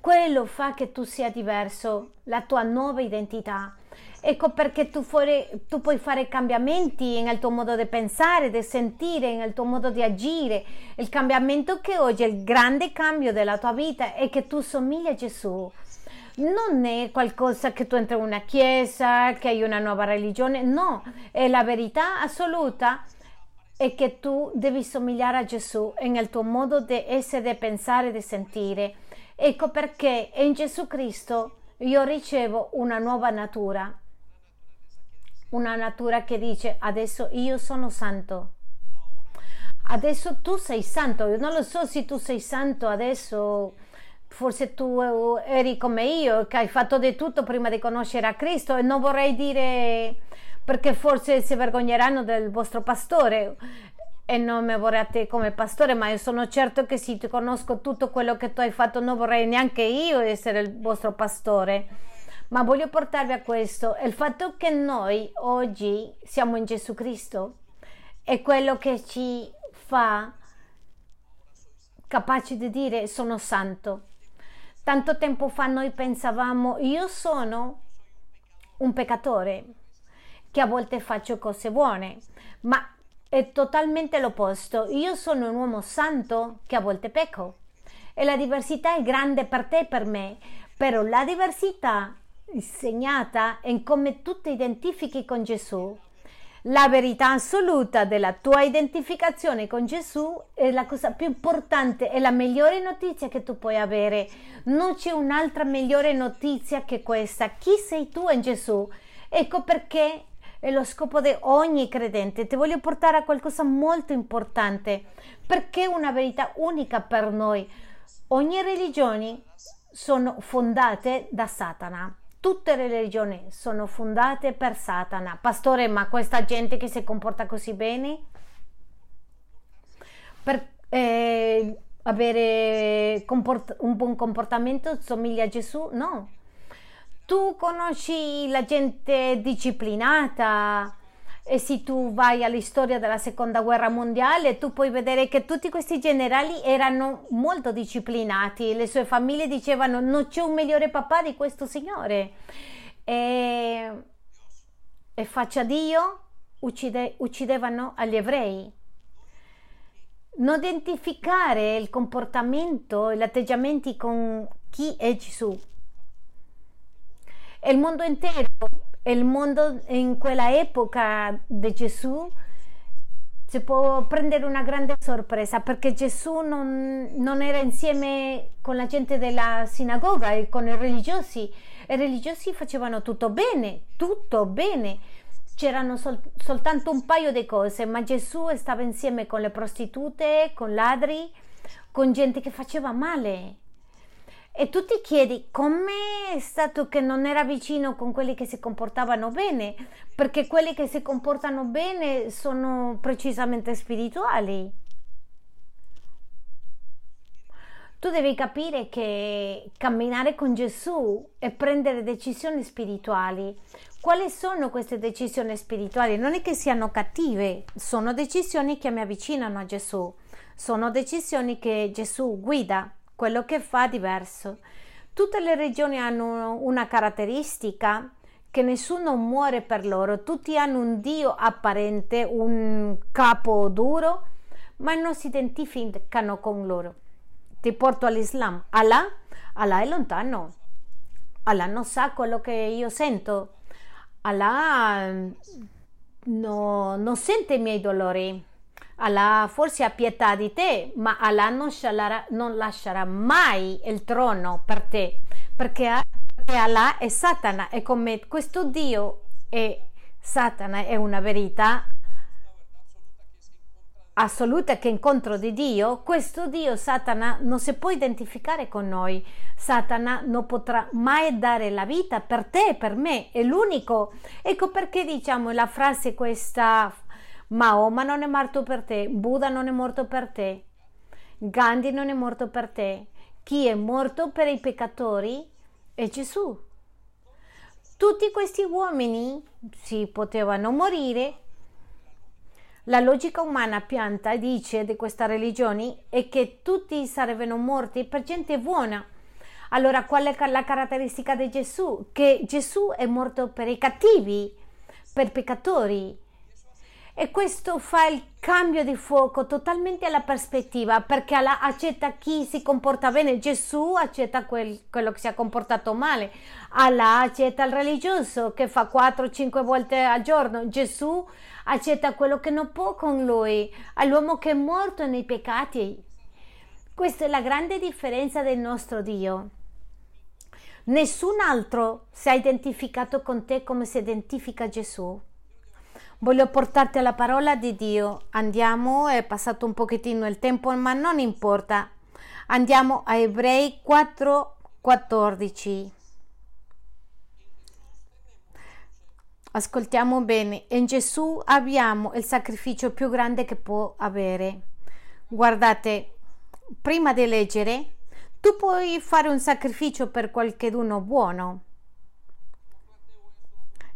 Quello fa che tu sia diverso, la tua nuova identità. Ecco perché tu, fuori, tu, puoi fare cambiamenti nel tuo modo di pensare, di sentire, nel tuo modo di agire. Il cambiamento che oggi è il grande cambio della tua vita è che tu somigli a Gesù. Non è qualcosa che tu entri in una chiesa, che hai una nuova religione, no, è la verità assoluta è che tu devi somigliare a Gesù nel tuo modo di essere, di pensare, di sentire. Ecco perché in Gesù Cristo io ricevo una nuova natura, una natura che dice adesso io sono santo. Adesso tu sei santo, io non lo so se tu sei santo adesso, forse tu eri come io, che hai fatto di tutto prima di conoscere a Cristo. E non vorrei dire perché forse si vergogneranno del vostro pastore. E non mi vorrete come pastore, ma io sono certo che se ti conosco tutto quello che tu hai fatto. Non vorrei neanche io essere il vostro pastore. Ma voglio portarvi a questo, il fatto che noi oggi siamo in Gesù Cristo è quello che ci fa capaci di dire sono santo. Tanto tempo fa noi pensavamo io sono un peccatore, che a volte faccio cose buone, ma è totalmente l'opposto. Io sono un uomo santo che a volte pecco. E la diversità è grande per te e per me, però la diversità insegnata in come tu ti identifichi con Gesù. La verità assoluta della tua identificazione con Gesù è la cosa più importante e la migliore notizia che tu puoi avere. Non c'è un'altra migliore notizia che questa. Chi sei tu in Gesù? Ecco perché è lo scopo di ogni credente. Ti voglio portare a qualcosa molto importante, perché è una verità unica per noi. Ogni religione sono fondate da Satana. Tutte le religioni sono fondate per Satana. Pastore, ma questa gente che si comporta così bene? Per eh, avere comport- un buon comportamento somiglia a Gesù? No tu conosci la gente disciplinata e se tu vai alla storia della seconda guerra mondiale tu puoi vedere che tutti questi generali erano molto disciplinati. Le sue famiglie dicevano non c'è un migliore papà di questo signore. E, e faccia Dio uccide, uccidevano agli ebrei. Non identificare il comportamento e gli atteggiamenti con chi è Gesù. Il mondo intero, il mondo in quella epoca di Gesù si può prendere una grande sorpresa perché Gesù non, non, era insieme con la gente della sinagoga e con i religiosi. I religiosi facevano tutto bene, tutto bene. C'erano sol, soltanto un paio di cose, ma Gesù stava insieme con le prostitute, con ladri, con gente che faceva male. E tu ti chiedi come è stato che non era vicino con quelli che si comportavano bene, perché quelli che si comportano bene sono precisamente spirituali. Tu devi capire che camminare con Gesù e prendere decisioni spirituali. Quali sono queste decisioni spirituali? Non è che siano cattive, sono decisioni che mi avvicinano a Gesù, sono decisioni che Gesù guida quello che fa diverso. Tutte le regioni hanno una caratteristica che nessuno muore per loro, tutti hanno un Dio apparente, un capo duro, ma non si identificano con loro. Ti porto all'Islam. Allah, Allah è lontano. Allah non sa quello che io sento. Allah no, non sente i miei dolori Allah forse ha pietà di te, ma Allah non, non lascerà mai il trono per te, perché, perché Allah è Satana e come questo Dio è Satana è una verità assoluta che incontro di Dio, questo Dio Satana non si può identificare con noi. Satana non potrà mai dare la vita per te e per me, è l'unico. Ecco perché diciamo la frase questa Mahoma non è morto per te, Buddha non è morto per te, Gandhi non è morto per te. Chi è morto per i peccatori è Gesù. Tutti questi uomini si potevano morire la logica umana pianta dice di questa religione è che tutti sarebbero morti per gente buona. Allora qual è la caratteristica di Gesù? Che Gesù è morto per i cattivi, per i peccatori. E questo fa il cambio di fuoco totalmente alla prospettiva, perché Allah accetta chi si comporta bene, Gesù accetta quel, quello che si è comportato male, Allah accetta il religioso che fa 4-5 volte al giorno, Gesù accetta quello che non può con lui, all'uomo che è morto nei peccati. Questa è la grande differenza del nostro Dio. Nessun altro si è identificato con te come si identifica Gesù. Voglio portarti alla parola di Dio. Andiamo, è passato un pochettino il tempo, ma non importa. Andiamo a Ebrei 4, 14. Ascoltiamo bene. In Gesù abbiamo il sacrificio più grande che può avere. Guardate, prima di leggere, tu puoi fare un sacrificio per qualcuno buono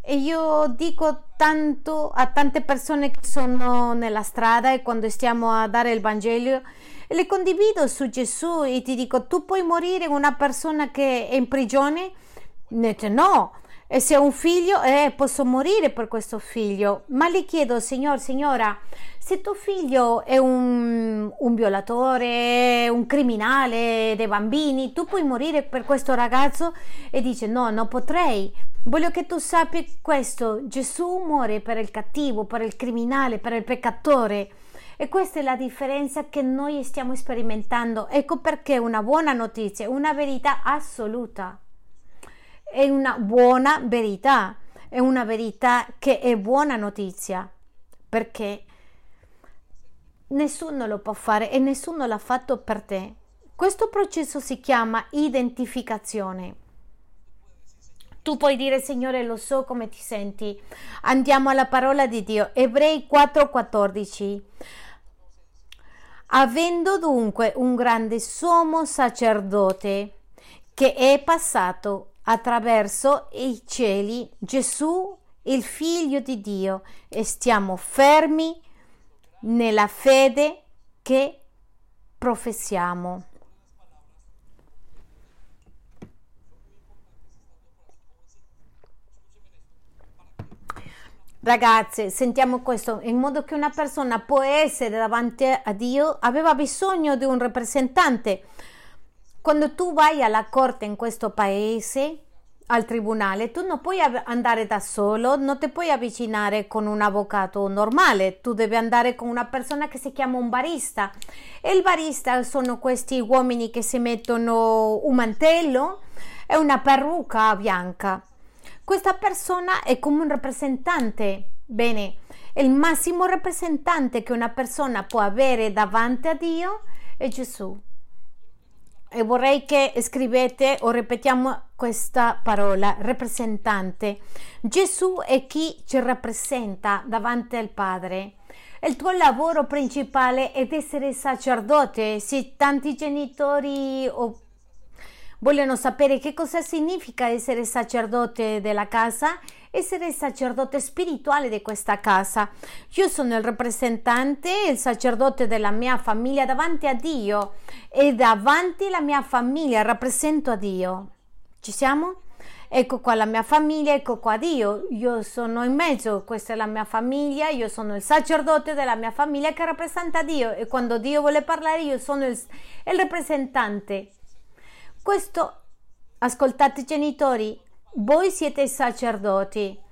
e io dico tanto a tante persone che sono nella strada e quando stiamo a dare il Vangelo le condivido su Gesù e ti dico tu puoi morire una persona che è in prigione? No, e se ho un figlio, eh, posso morire per questo figlio. Ma le chiedo, signor, signora, se tuo figlio è un, un, violatore, un criminale dei bambini, tu puoi morire per questo ragazzo? E dice, no, non potrei. Voglio che tu sappia questo, Gesù muore per il cattivo, per il criminale, per il peccatore. E questa è la differenza che noi stiamo sperimentando. Ecco perché una buona notizia, una verità assoluta. È una buona verità, è una verità che è buona notizia, perché nessuno lo può fare e nessuno l'ha fatto per te. Questo processo si chiama identificazione. Tu puoi dire, Signore, lo so come ti senti. Andiamo alla parola di Dio. Ebrei 4:14. Avendo dunque un grande sommo sacerdote che è passato attraverso i cieli, Gesù, il figlio di Dio, e stiamo fermi nella fede che professiamo. Ragazze, sentiamo questo, in modo che una persona può essere davanti a Dio, aveva bisogno di un rappresentante. Quando tu vai alla corte in questo paese, al tribunale, tu non puoi andare da solo, non ti puoi avvicinare con un avvocato normale, tu devi andare con una persona che si chiama un barista. E il barista sono questi uomini che si mettono un mantello e una parrucca bianca questa persona è come un rappresentante. Bene, il massimo rappresentante che una persona può avere davanti a Dio è Gesù. E vorrei che scrivete o ripetiamo questa parola, rappresentante. Gesù è chi ci rappresenta davanti al Padre. Il tuo lavoro principale è essere sacerdote. Se tanti genitori o vogliono sapere che cosa significa essere sacerdote della casa, essere sacerdote spirituale di questa casa. Io sono il rappresentante, il sacerdote della mia famiglia davanti a Dio e davanti alla mia famiglia rappresento a Dio. Ci siamo? Ecco qua la mia famiglia, ecco qua Dio, io sono in mezzo, questa è la mia famiglia, io sono il sacerdote della mia famiglia che rappresenta Dio e quando Dio vuole parlare io sono il, il rappresentante questo, ascoltate genitori, voi siete sacerdoti.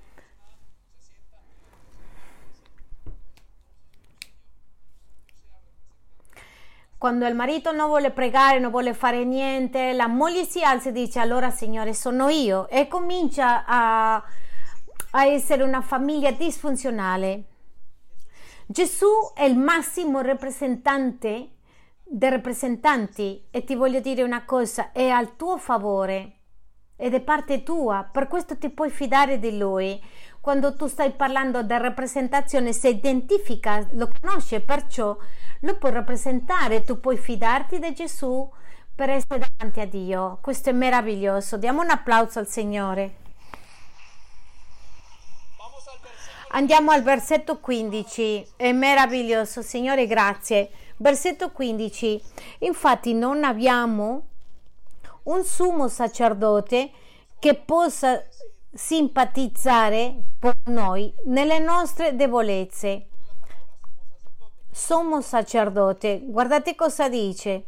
Quando il marito non vuole pregare, non vuole fare niente, la moglie si alza e dice allora Signore sono io e comincia a, a essere una famiglia disfunzionale. Gesù è il massimo rappresentante dei rappresentanti e ti voglio dire una cosa, è al tuo favore ed è parte tua, per questo ti puoi fidare di lui. Quando tu stai parlando di rappresentazione, si identifica, lo conosce, perciò lo puoi rappresentare, tu puoi fidarti di Gesù per essere davanti a Dio. Questo è meraviglioso. Diamo un applauso al Signore. Andiamo al versetto 15. È meraviglioso, Signore, grazie. Versetto 15. Infatti non abbiamo un sumo sacerdote che possa simpatizzare con noi nelle nostre debolezze. Sommo sacerdote, guardate cosa dice,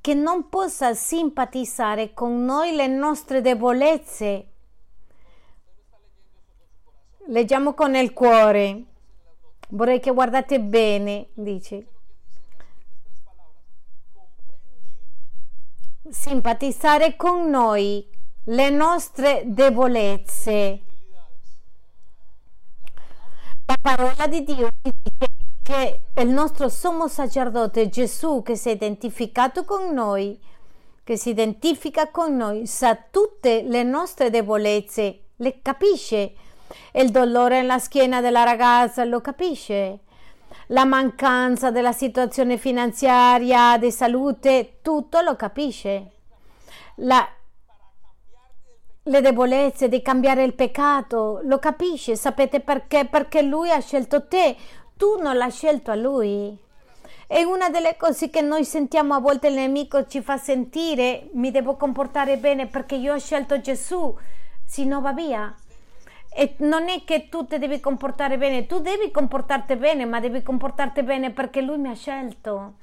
che non possa simpatizzare con noi le nostre debolezze. Leggiamo con il cuore. Vorrei che guardate bene, dice. simpatizzare con noi le nostre debolezze. La parola di Dio dice che il nostro sommo sacerdote Gesù che si è identificato con noi, che si identifica con noi, sa tutte le nostre debolezze, le capisce. Il dolore nella schiena della ragazza lo capisce la mancanza della situazione finanziaria, di salute, tutto lo capisce. La, le debolezze di cambiare il peccato, lo capisce. Sapete perché? Perché lui ha scelto te, tu non l'hai scelto a lui. E una delle cose che noi sentiamo a volte il nemico ci fa sentire, mi devo comportare bene perché io ho scelto Gesù, se no va via. E non è che tu ti devi comportare bene, tu devi comportarti bene, ma devi comportarti bene perché lui mi ha scelto.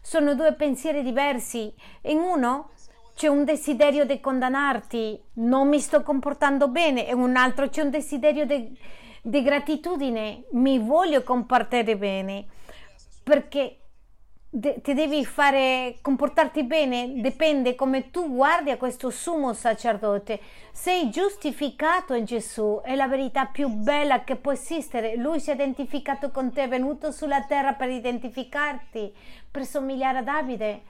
Sono due pensieri diversi. In uno c'è un desiderio di condannarti, non mi sto comportando bene, in un altro c'è un desiderio di, di gratitudine, mi voglio comportare bene. Perché de- ti devi fare comportarti bene dipende come tu guardi a questo sumo sacerdote. Sei giustificato in Gesù è la verità più bella che può esistere. Lui si è identificato con te è venuto sulla terra per identificarti per somigliare a Davide.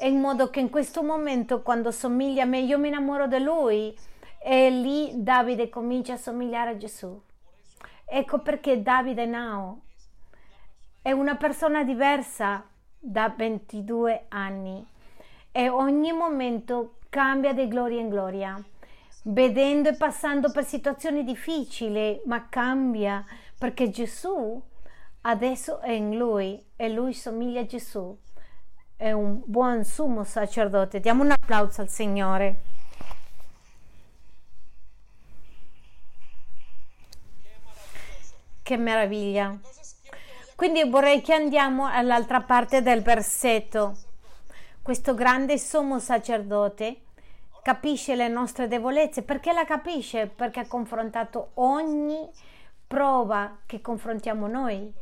E in modo che in questo momento quando somiglia a me io mi innamoro di lui. E lì Davide comincia a somigliare a Gesù. Ecco perché Davide now è una persona diversa da 22 anni e ogni momento cambia di gloria in gloria, vedendo e passando per situazioni difficili, ma cambia perché Gesù adesso è in lui e lui somiglia a Gesù. È un buon sumo sacerdote. Diamo un applauso al Signore. Che meraviglia. Quindi vorrei che andiamo all'altra parte del versetto. Questo grande sommo sacerdote capisce le nostre debolezze. Perché la capisce? Perché ha confrontato ogni prova che confrontiamo noi.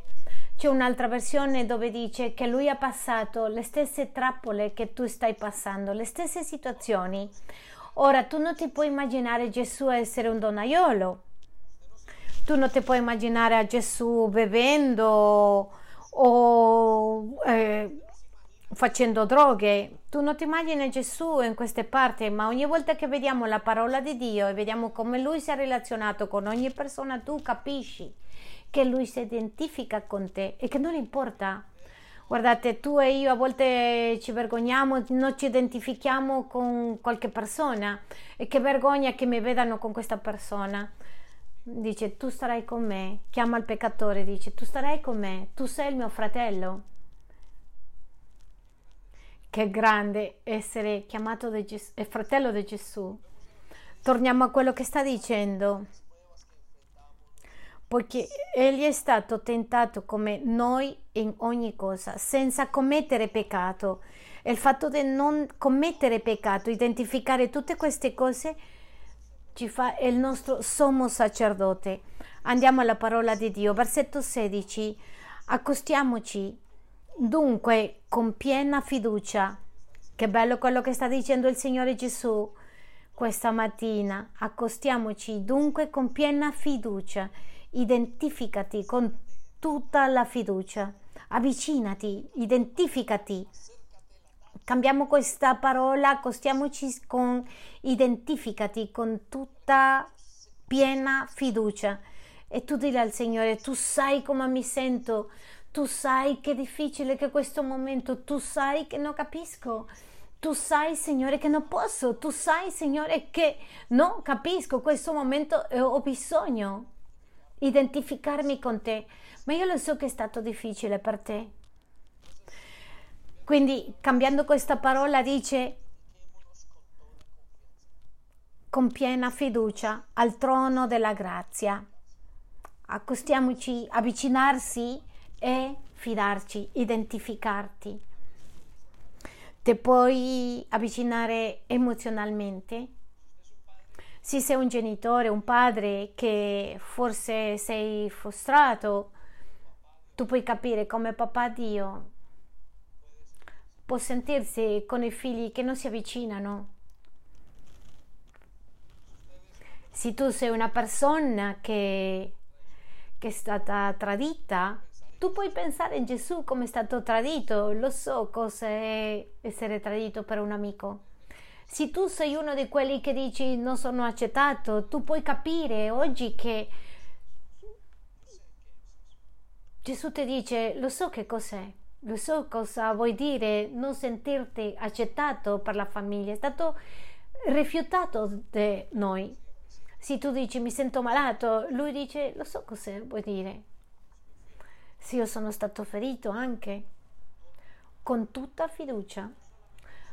C'è un'altra versione dove dice che lui ha passato le stesse trappole che tu stai passando, le stesse situazioni. Ora tu non ti puoi immaginare Gesù essere un donaiolo, tu non ti puoi immaginare a Gesù bevendo o eh, facendo droghe. Tu non ti immagini Gesù in queste parti, ma ogni volta che vediamo la parola di Dio e vediamo come Lui si è relazionato con ogni persona, tu capisci che Lui si identifica con te e che non importa. Guardate, tu e io a volte ci vergogniamo, non ci identifichiamo con qualche persona e che vergogna che mi vedano con questa persona dice tu starai con me, chiama il peccatore, dice tu starai con me, tu sei il mio fratello. Che grande essere chiamato il fratello di Gesù. Torniamo a quello che sta dicendo. Poiché egli è stato tentato come noi in ogni cosa, senza commettere peccato. E il fatto di non commettere peccato, identificare tutte queste cose, ci fa il nostro sommo sacerdote. Andiamo alla parola di Dio, versetto 16. Accostiamoci dunque con piena fiducia. Che bello quello che sta dicendo il Signore Gesù questa mattina. Accostiamoci dunque con piena fiducia. Identificati con tutta la fiducia. Avvicinati, identificati. Cambiamo questa parola, accostiamoci con identificati con tutta piena fiducia. E tu dile al Signore, tu sai come mi sento, tu sai che difficile che questo momento, tu sai che non capisco. Tu sai, Signore, che non posso, tu sai, Signore, che non capisco questo momento e ho bisogno identificarmi con te, ma io lo so che è stato difficile per te. Quindi, cambiando questa parola, dice con piena fiducia al trono della grazia. Accostiamoci, avvicinarsi e fidarci, identificarti. Ti puoi avvicinare emozionalmente se sei un genitore, un padre che forse sei frustrato, tu puoi capire come papà Dio può sentirsi con i figli che non si avvicinano. Se tu sei una persona che, che è stata tradita, tu puoi pensare in Gesù come è stato tradito. Lo so cosa è essere tradito per un amico. Se tu sei uno di quelli che dici non sono accettato, tu puoi capire oggi che Gesù ti dice lo so che cos'è, lo so cosa vuoi dire non sentirti accettato per la famiglia, è stato rifiutato da noi. Se tu dici mi sento malato, lui dice lo so cosa vuoi dire. Se io sono stato ferito anche, con tutta fiducia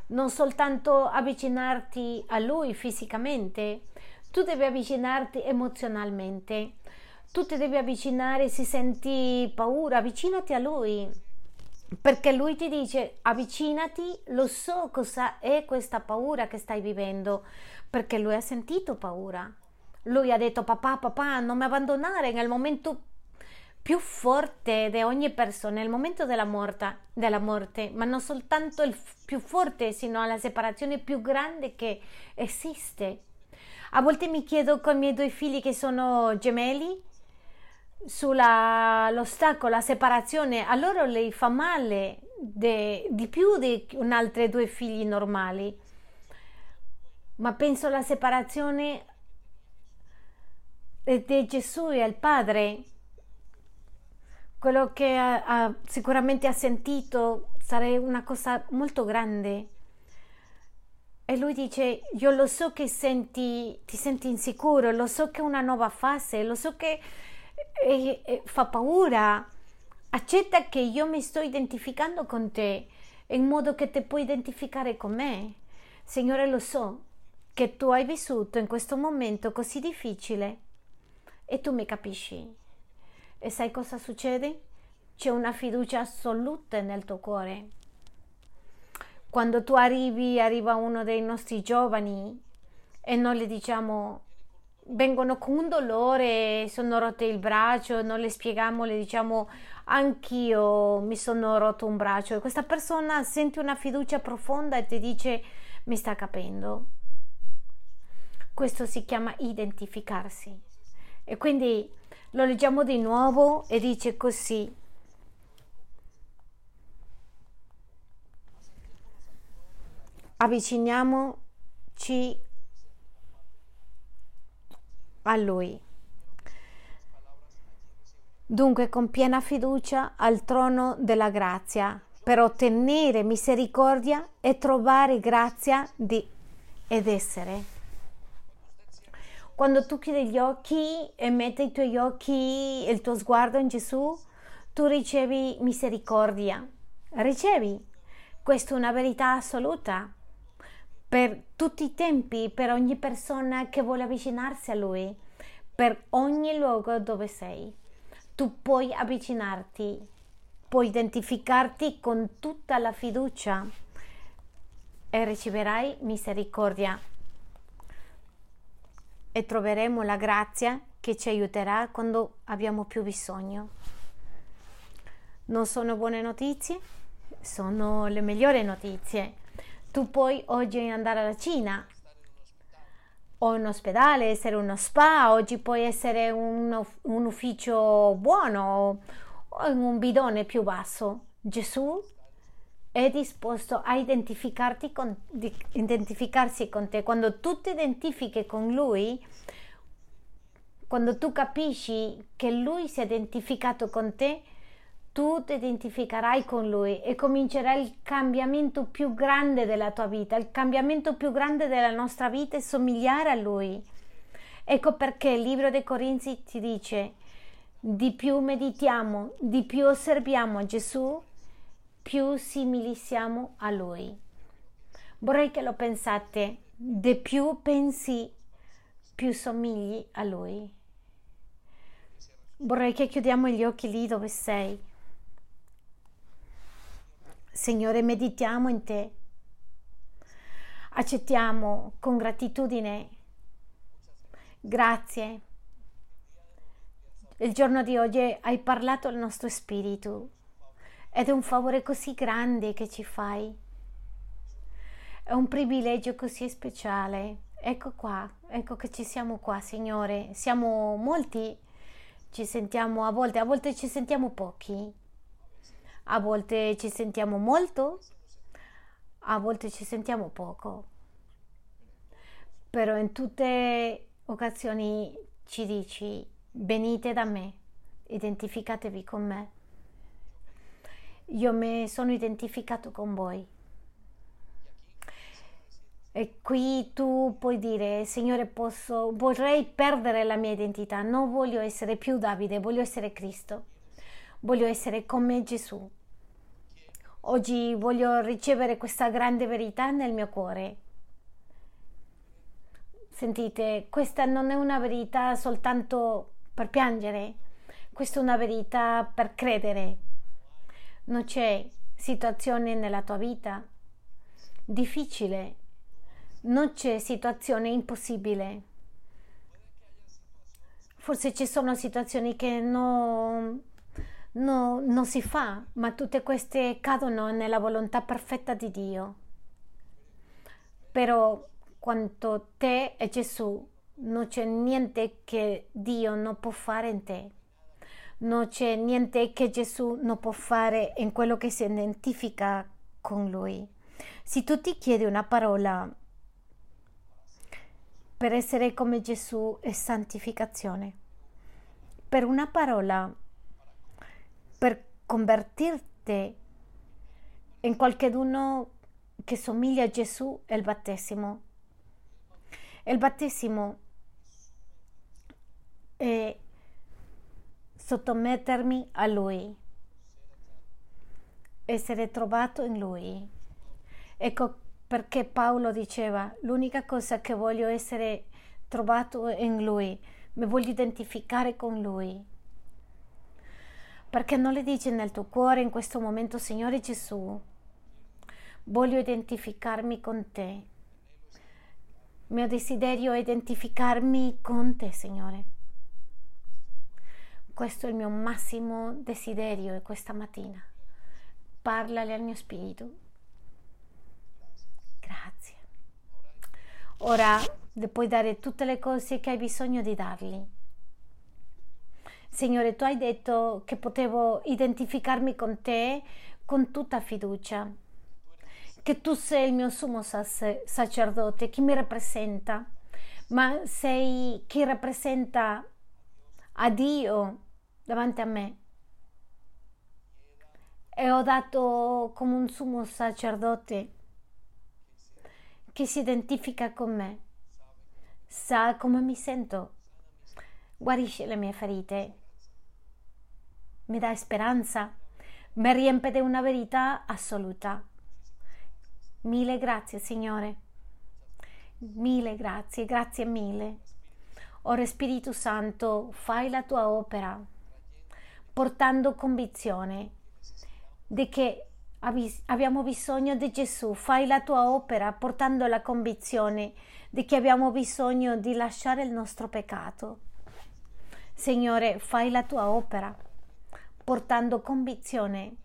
non soltanto avvicinarti a lui fisicamente, tu devi avvicinarti emozionalmente. Tu ti devi avvicinare se senti paura, avvicinati a lui. Perché lui ti dice avvicinati, lo so cosa è questa paura che stai vivendo, perché lui ha sentito paura. Lui ha detto papà, papà, non mi abbandonare nel momento più forte di ogni persona, nel momento della morte, della morte, ma non soltanto il più forte, sino la separazione più grande che esiste. A volte mi chiedo con i miei due figli che sono gemelli, sull'ostacolo, la separazione, a loro le fa male de, di più di altri due figli normali. Ma penso alla separazione di Gesù e al Padre quello che ha, ha, sicuramente ha sentito sarà una cosa molto grande. E lui dice, io lo so che senti, ti senti insicuro, lo so che è una nuova fase, lo so che è, è, fa paura. Accetta che io mi sto identificando con te in modo che ti puoi identificare con me. Signore, lo so che tu hai vissuto in questo momento così difficile e tu mi capisci. E sai cosa succede? C'è una fiducia assoluta nel tuo cuore. Quando tu arrivi, arriva uno dei nostri giovani e noi le diciamo vengono con un dolore, sono rotte il braccio, non le spieghiamo, le diciamo anch'io mi sono rotto un braccio e questa persona sente una fiducia profonda e ti dice mi sta capendo. Questo si chiama identificarsi. E quindi lo leggiamo di nuovo e dice così. Avviciniamoci a Lui. Dunque con piena fiducia al trono della grazia per ottenere misericordia e trovare grazia di, ed essere quando tu chiudi gli occhi e metti i tuoi occhi, il tuo sguardo in Gesù, tu ricevi misericordia. Ricevi. Questa è una verità assoluta per tutti i tempi, per ogni persona che vuole avvicinarsi a Lui, per ogni luogo dove sei. Tu puoi avvicinarti, puoi identificarti con tutta la fiducia e riceverai misericordia e troveremo la grazia che ci aiuterà quando abbiamo più bisogno. Non sono buone notizie, sono le migliori notizie. Tu puoi oggi andare alla Cina o in ospedale, essere uno spa, oggi puoi essere un, un ufficio buono o in un bidone più basso. Gesù è disposto a identificarti con, identificarsi con te. Quando tu ti identifichi con Lui, quando tu capisci che Lui si è identificato con te, tu ti identificherai con Lui e comincerà il cambiamento più grande della tua vita. Il cambiamento più grande della nostra vita è somigliare a Lui. Ecco perché il libro dei Corinzi ti dice di più meditiamo, di più osserviamo Gesù, più simili siamo a Lui. Vorrei che lo pensate, di più pensi, più somigli a Lui. Vorrei che chiudiamo gli occhi lì dove sei. Signore, meditiamo in te. Accettiamo con gratitudine. Grazie. Il giorno di oggi hai parlato al nostro spirito ed è un favore così grande che ci fai. È un privilegio così speciale. Ecco qua, ecco che ci siamo qua, Signore. Siamo molti, ci sentiamo a volte, a volte ci sentiamo pochi, a volte ci sentiamo molto, a volte ci sentiamo poco. Però in tutte occasioni ci dici venite da me, identificatevi con me io mi sono identificato con voi. E qui tu puoi dire, Signore, posso, vorrei perdere la mia identità, non voglio essere più Davide, voglio essere Cristo, voglio essere come Gesù. Oggi voglio ricevere questa grande verità nel mio cuore. Sentite, questa non è una verità soltanto per piangere, questa è una verità per credere, non c'è situazione nella tua vita difficile, non c'è situazione impossibile. Forse ci sono situazioni che no, no, non si fa, ma tutte queste cadono nella volontà perfetta di Dio. Però quanto te e Gesù non c'è niente che Dio non può fare in te non c'è niente che Gesù non può fare in quello che si identifica con Lui. Se tu ti chiedi una parola per essere come Gesù è santificazione. Per una parola, per convertirti in qualcuno che somiglia a Gesù è il battesimo. Il battesimo è sottomettermi a Lui, essere trovato in Lui. Ecco perché Paolo diceva, l'unica cosa che voglio essere trovato in Lui, mi voglio identificare con Lui. Perché non le dici nel tuo cuore in questo momento, Signore Gesù, voglio identificarmi con te. Mio desiderio è identificarmi con te, Signore. Questo è il mio massimo desiderio questa mattina. Parlale al mio spirito. Grazie. Ora le puoi dare tutte le cose che hai bisogno di dargli. Signore, tu hai detto che potevo identificarmi con te con tutta fiducia, che tu sei il mio sommo sacerdote, chi mi rappresenta, ma sei chi rappresenta a Dio davanti a me. E ho dato come un sumo sacerdote che si identifica con me, sa come mi sento, guarisce le mie ferite, mi dà speranza, mi riempie di una verità assoluta. Mille grazie Signore, mille grazie, grazie mille. Ora Spirito Santo, fai la tua opera portando convinzione di che abbiamo bisogno di Gesù. Fai la tua opera portando la convinzione di che abbiamo bisogno di lasciare il nostro peccato. Signore, fai la tua opera portando convinzione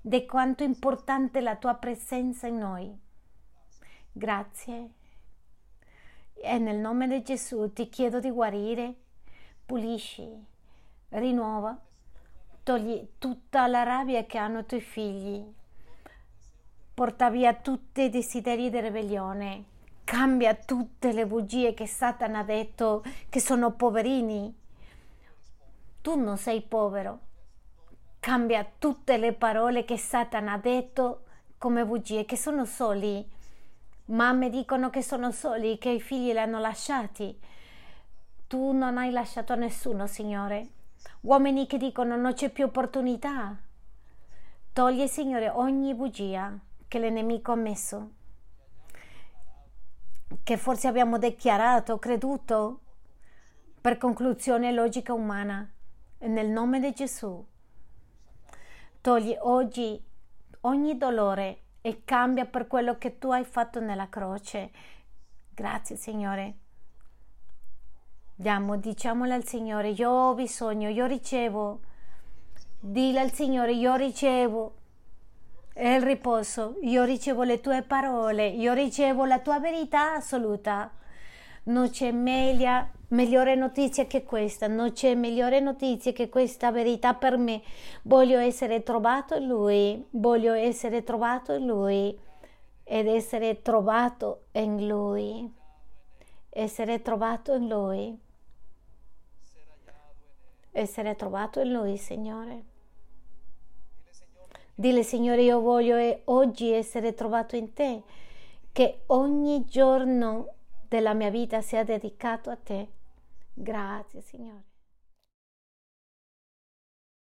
di quanto è importante la tua presenza in noi. Grazie. E nel nome di Gesù ti chiedo di guarire, pulisci, rinnova togli tutta la rabbia che hanno i tuoi figli, porta via tutti i desideri di ribellione, cambia tutte le bugie che Satana ha detto che sono poverini. Tu non sei povero. Cambia tutte le parole che Satana ha detto come bugie, che sono soli. Mamme dicono che sono soli, che i figli li hanno lasciati. Tu non hai lasciato nessuno, Signore. Uomini che dicono non c'è più opportunità. Toglie, Signore, ogni bugia che l'enemico ha messo, che forse abbiamo dichiarato, creduto, per conclusione logica umana. Nel nome di Gesù, togli oggi ogni dolore e cambia per quello che tu hai fatto nella croce. Grazie, Signore. Andiamo, diciamolo al Signore, io ho bisogno, io ricevo. Dile al Signore, io ricevo il riposo, io ricevo le tue parole, io ricevo la tua verità assoluta. Non c'è meglio, migliore notizia che questa, non c'è migliore notizia che questa verità per me. Voglio essere trovato in Lui, voglio essere trovato in Lui ed essere trovato in Lui. Essere trovato in Lui. Essere trovato in Lui, Signore. Dile Signore, io voglio oggi essere trovato in te, che ogni giorno della mia vita sia dedicato a te. Grazie Signore.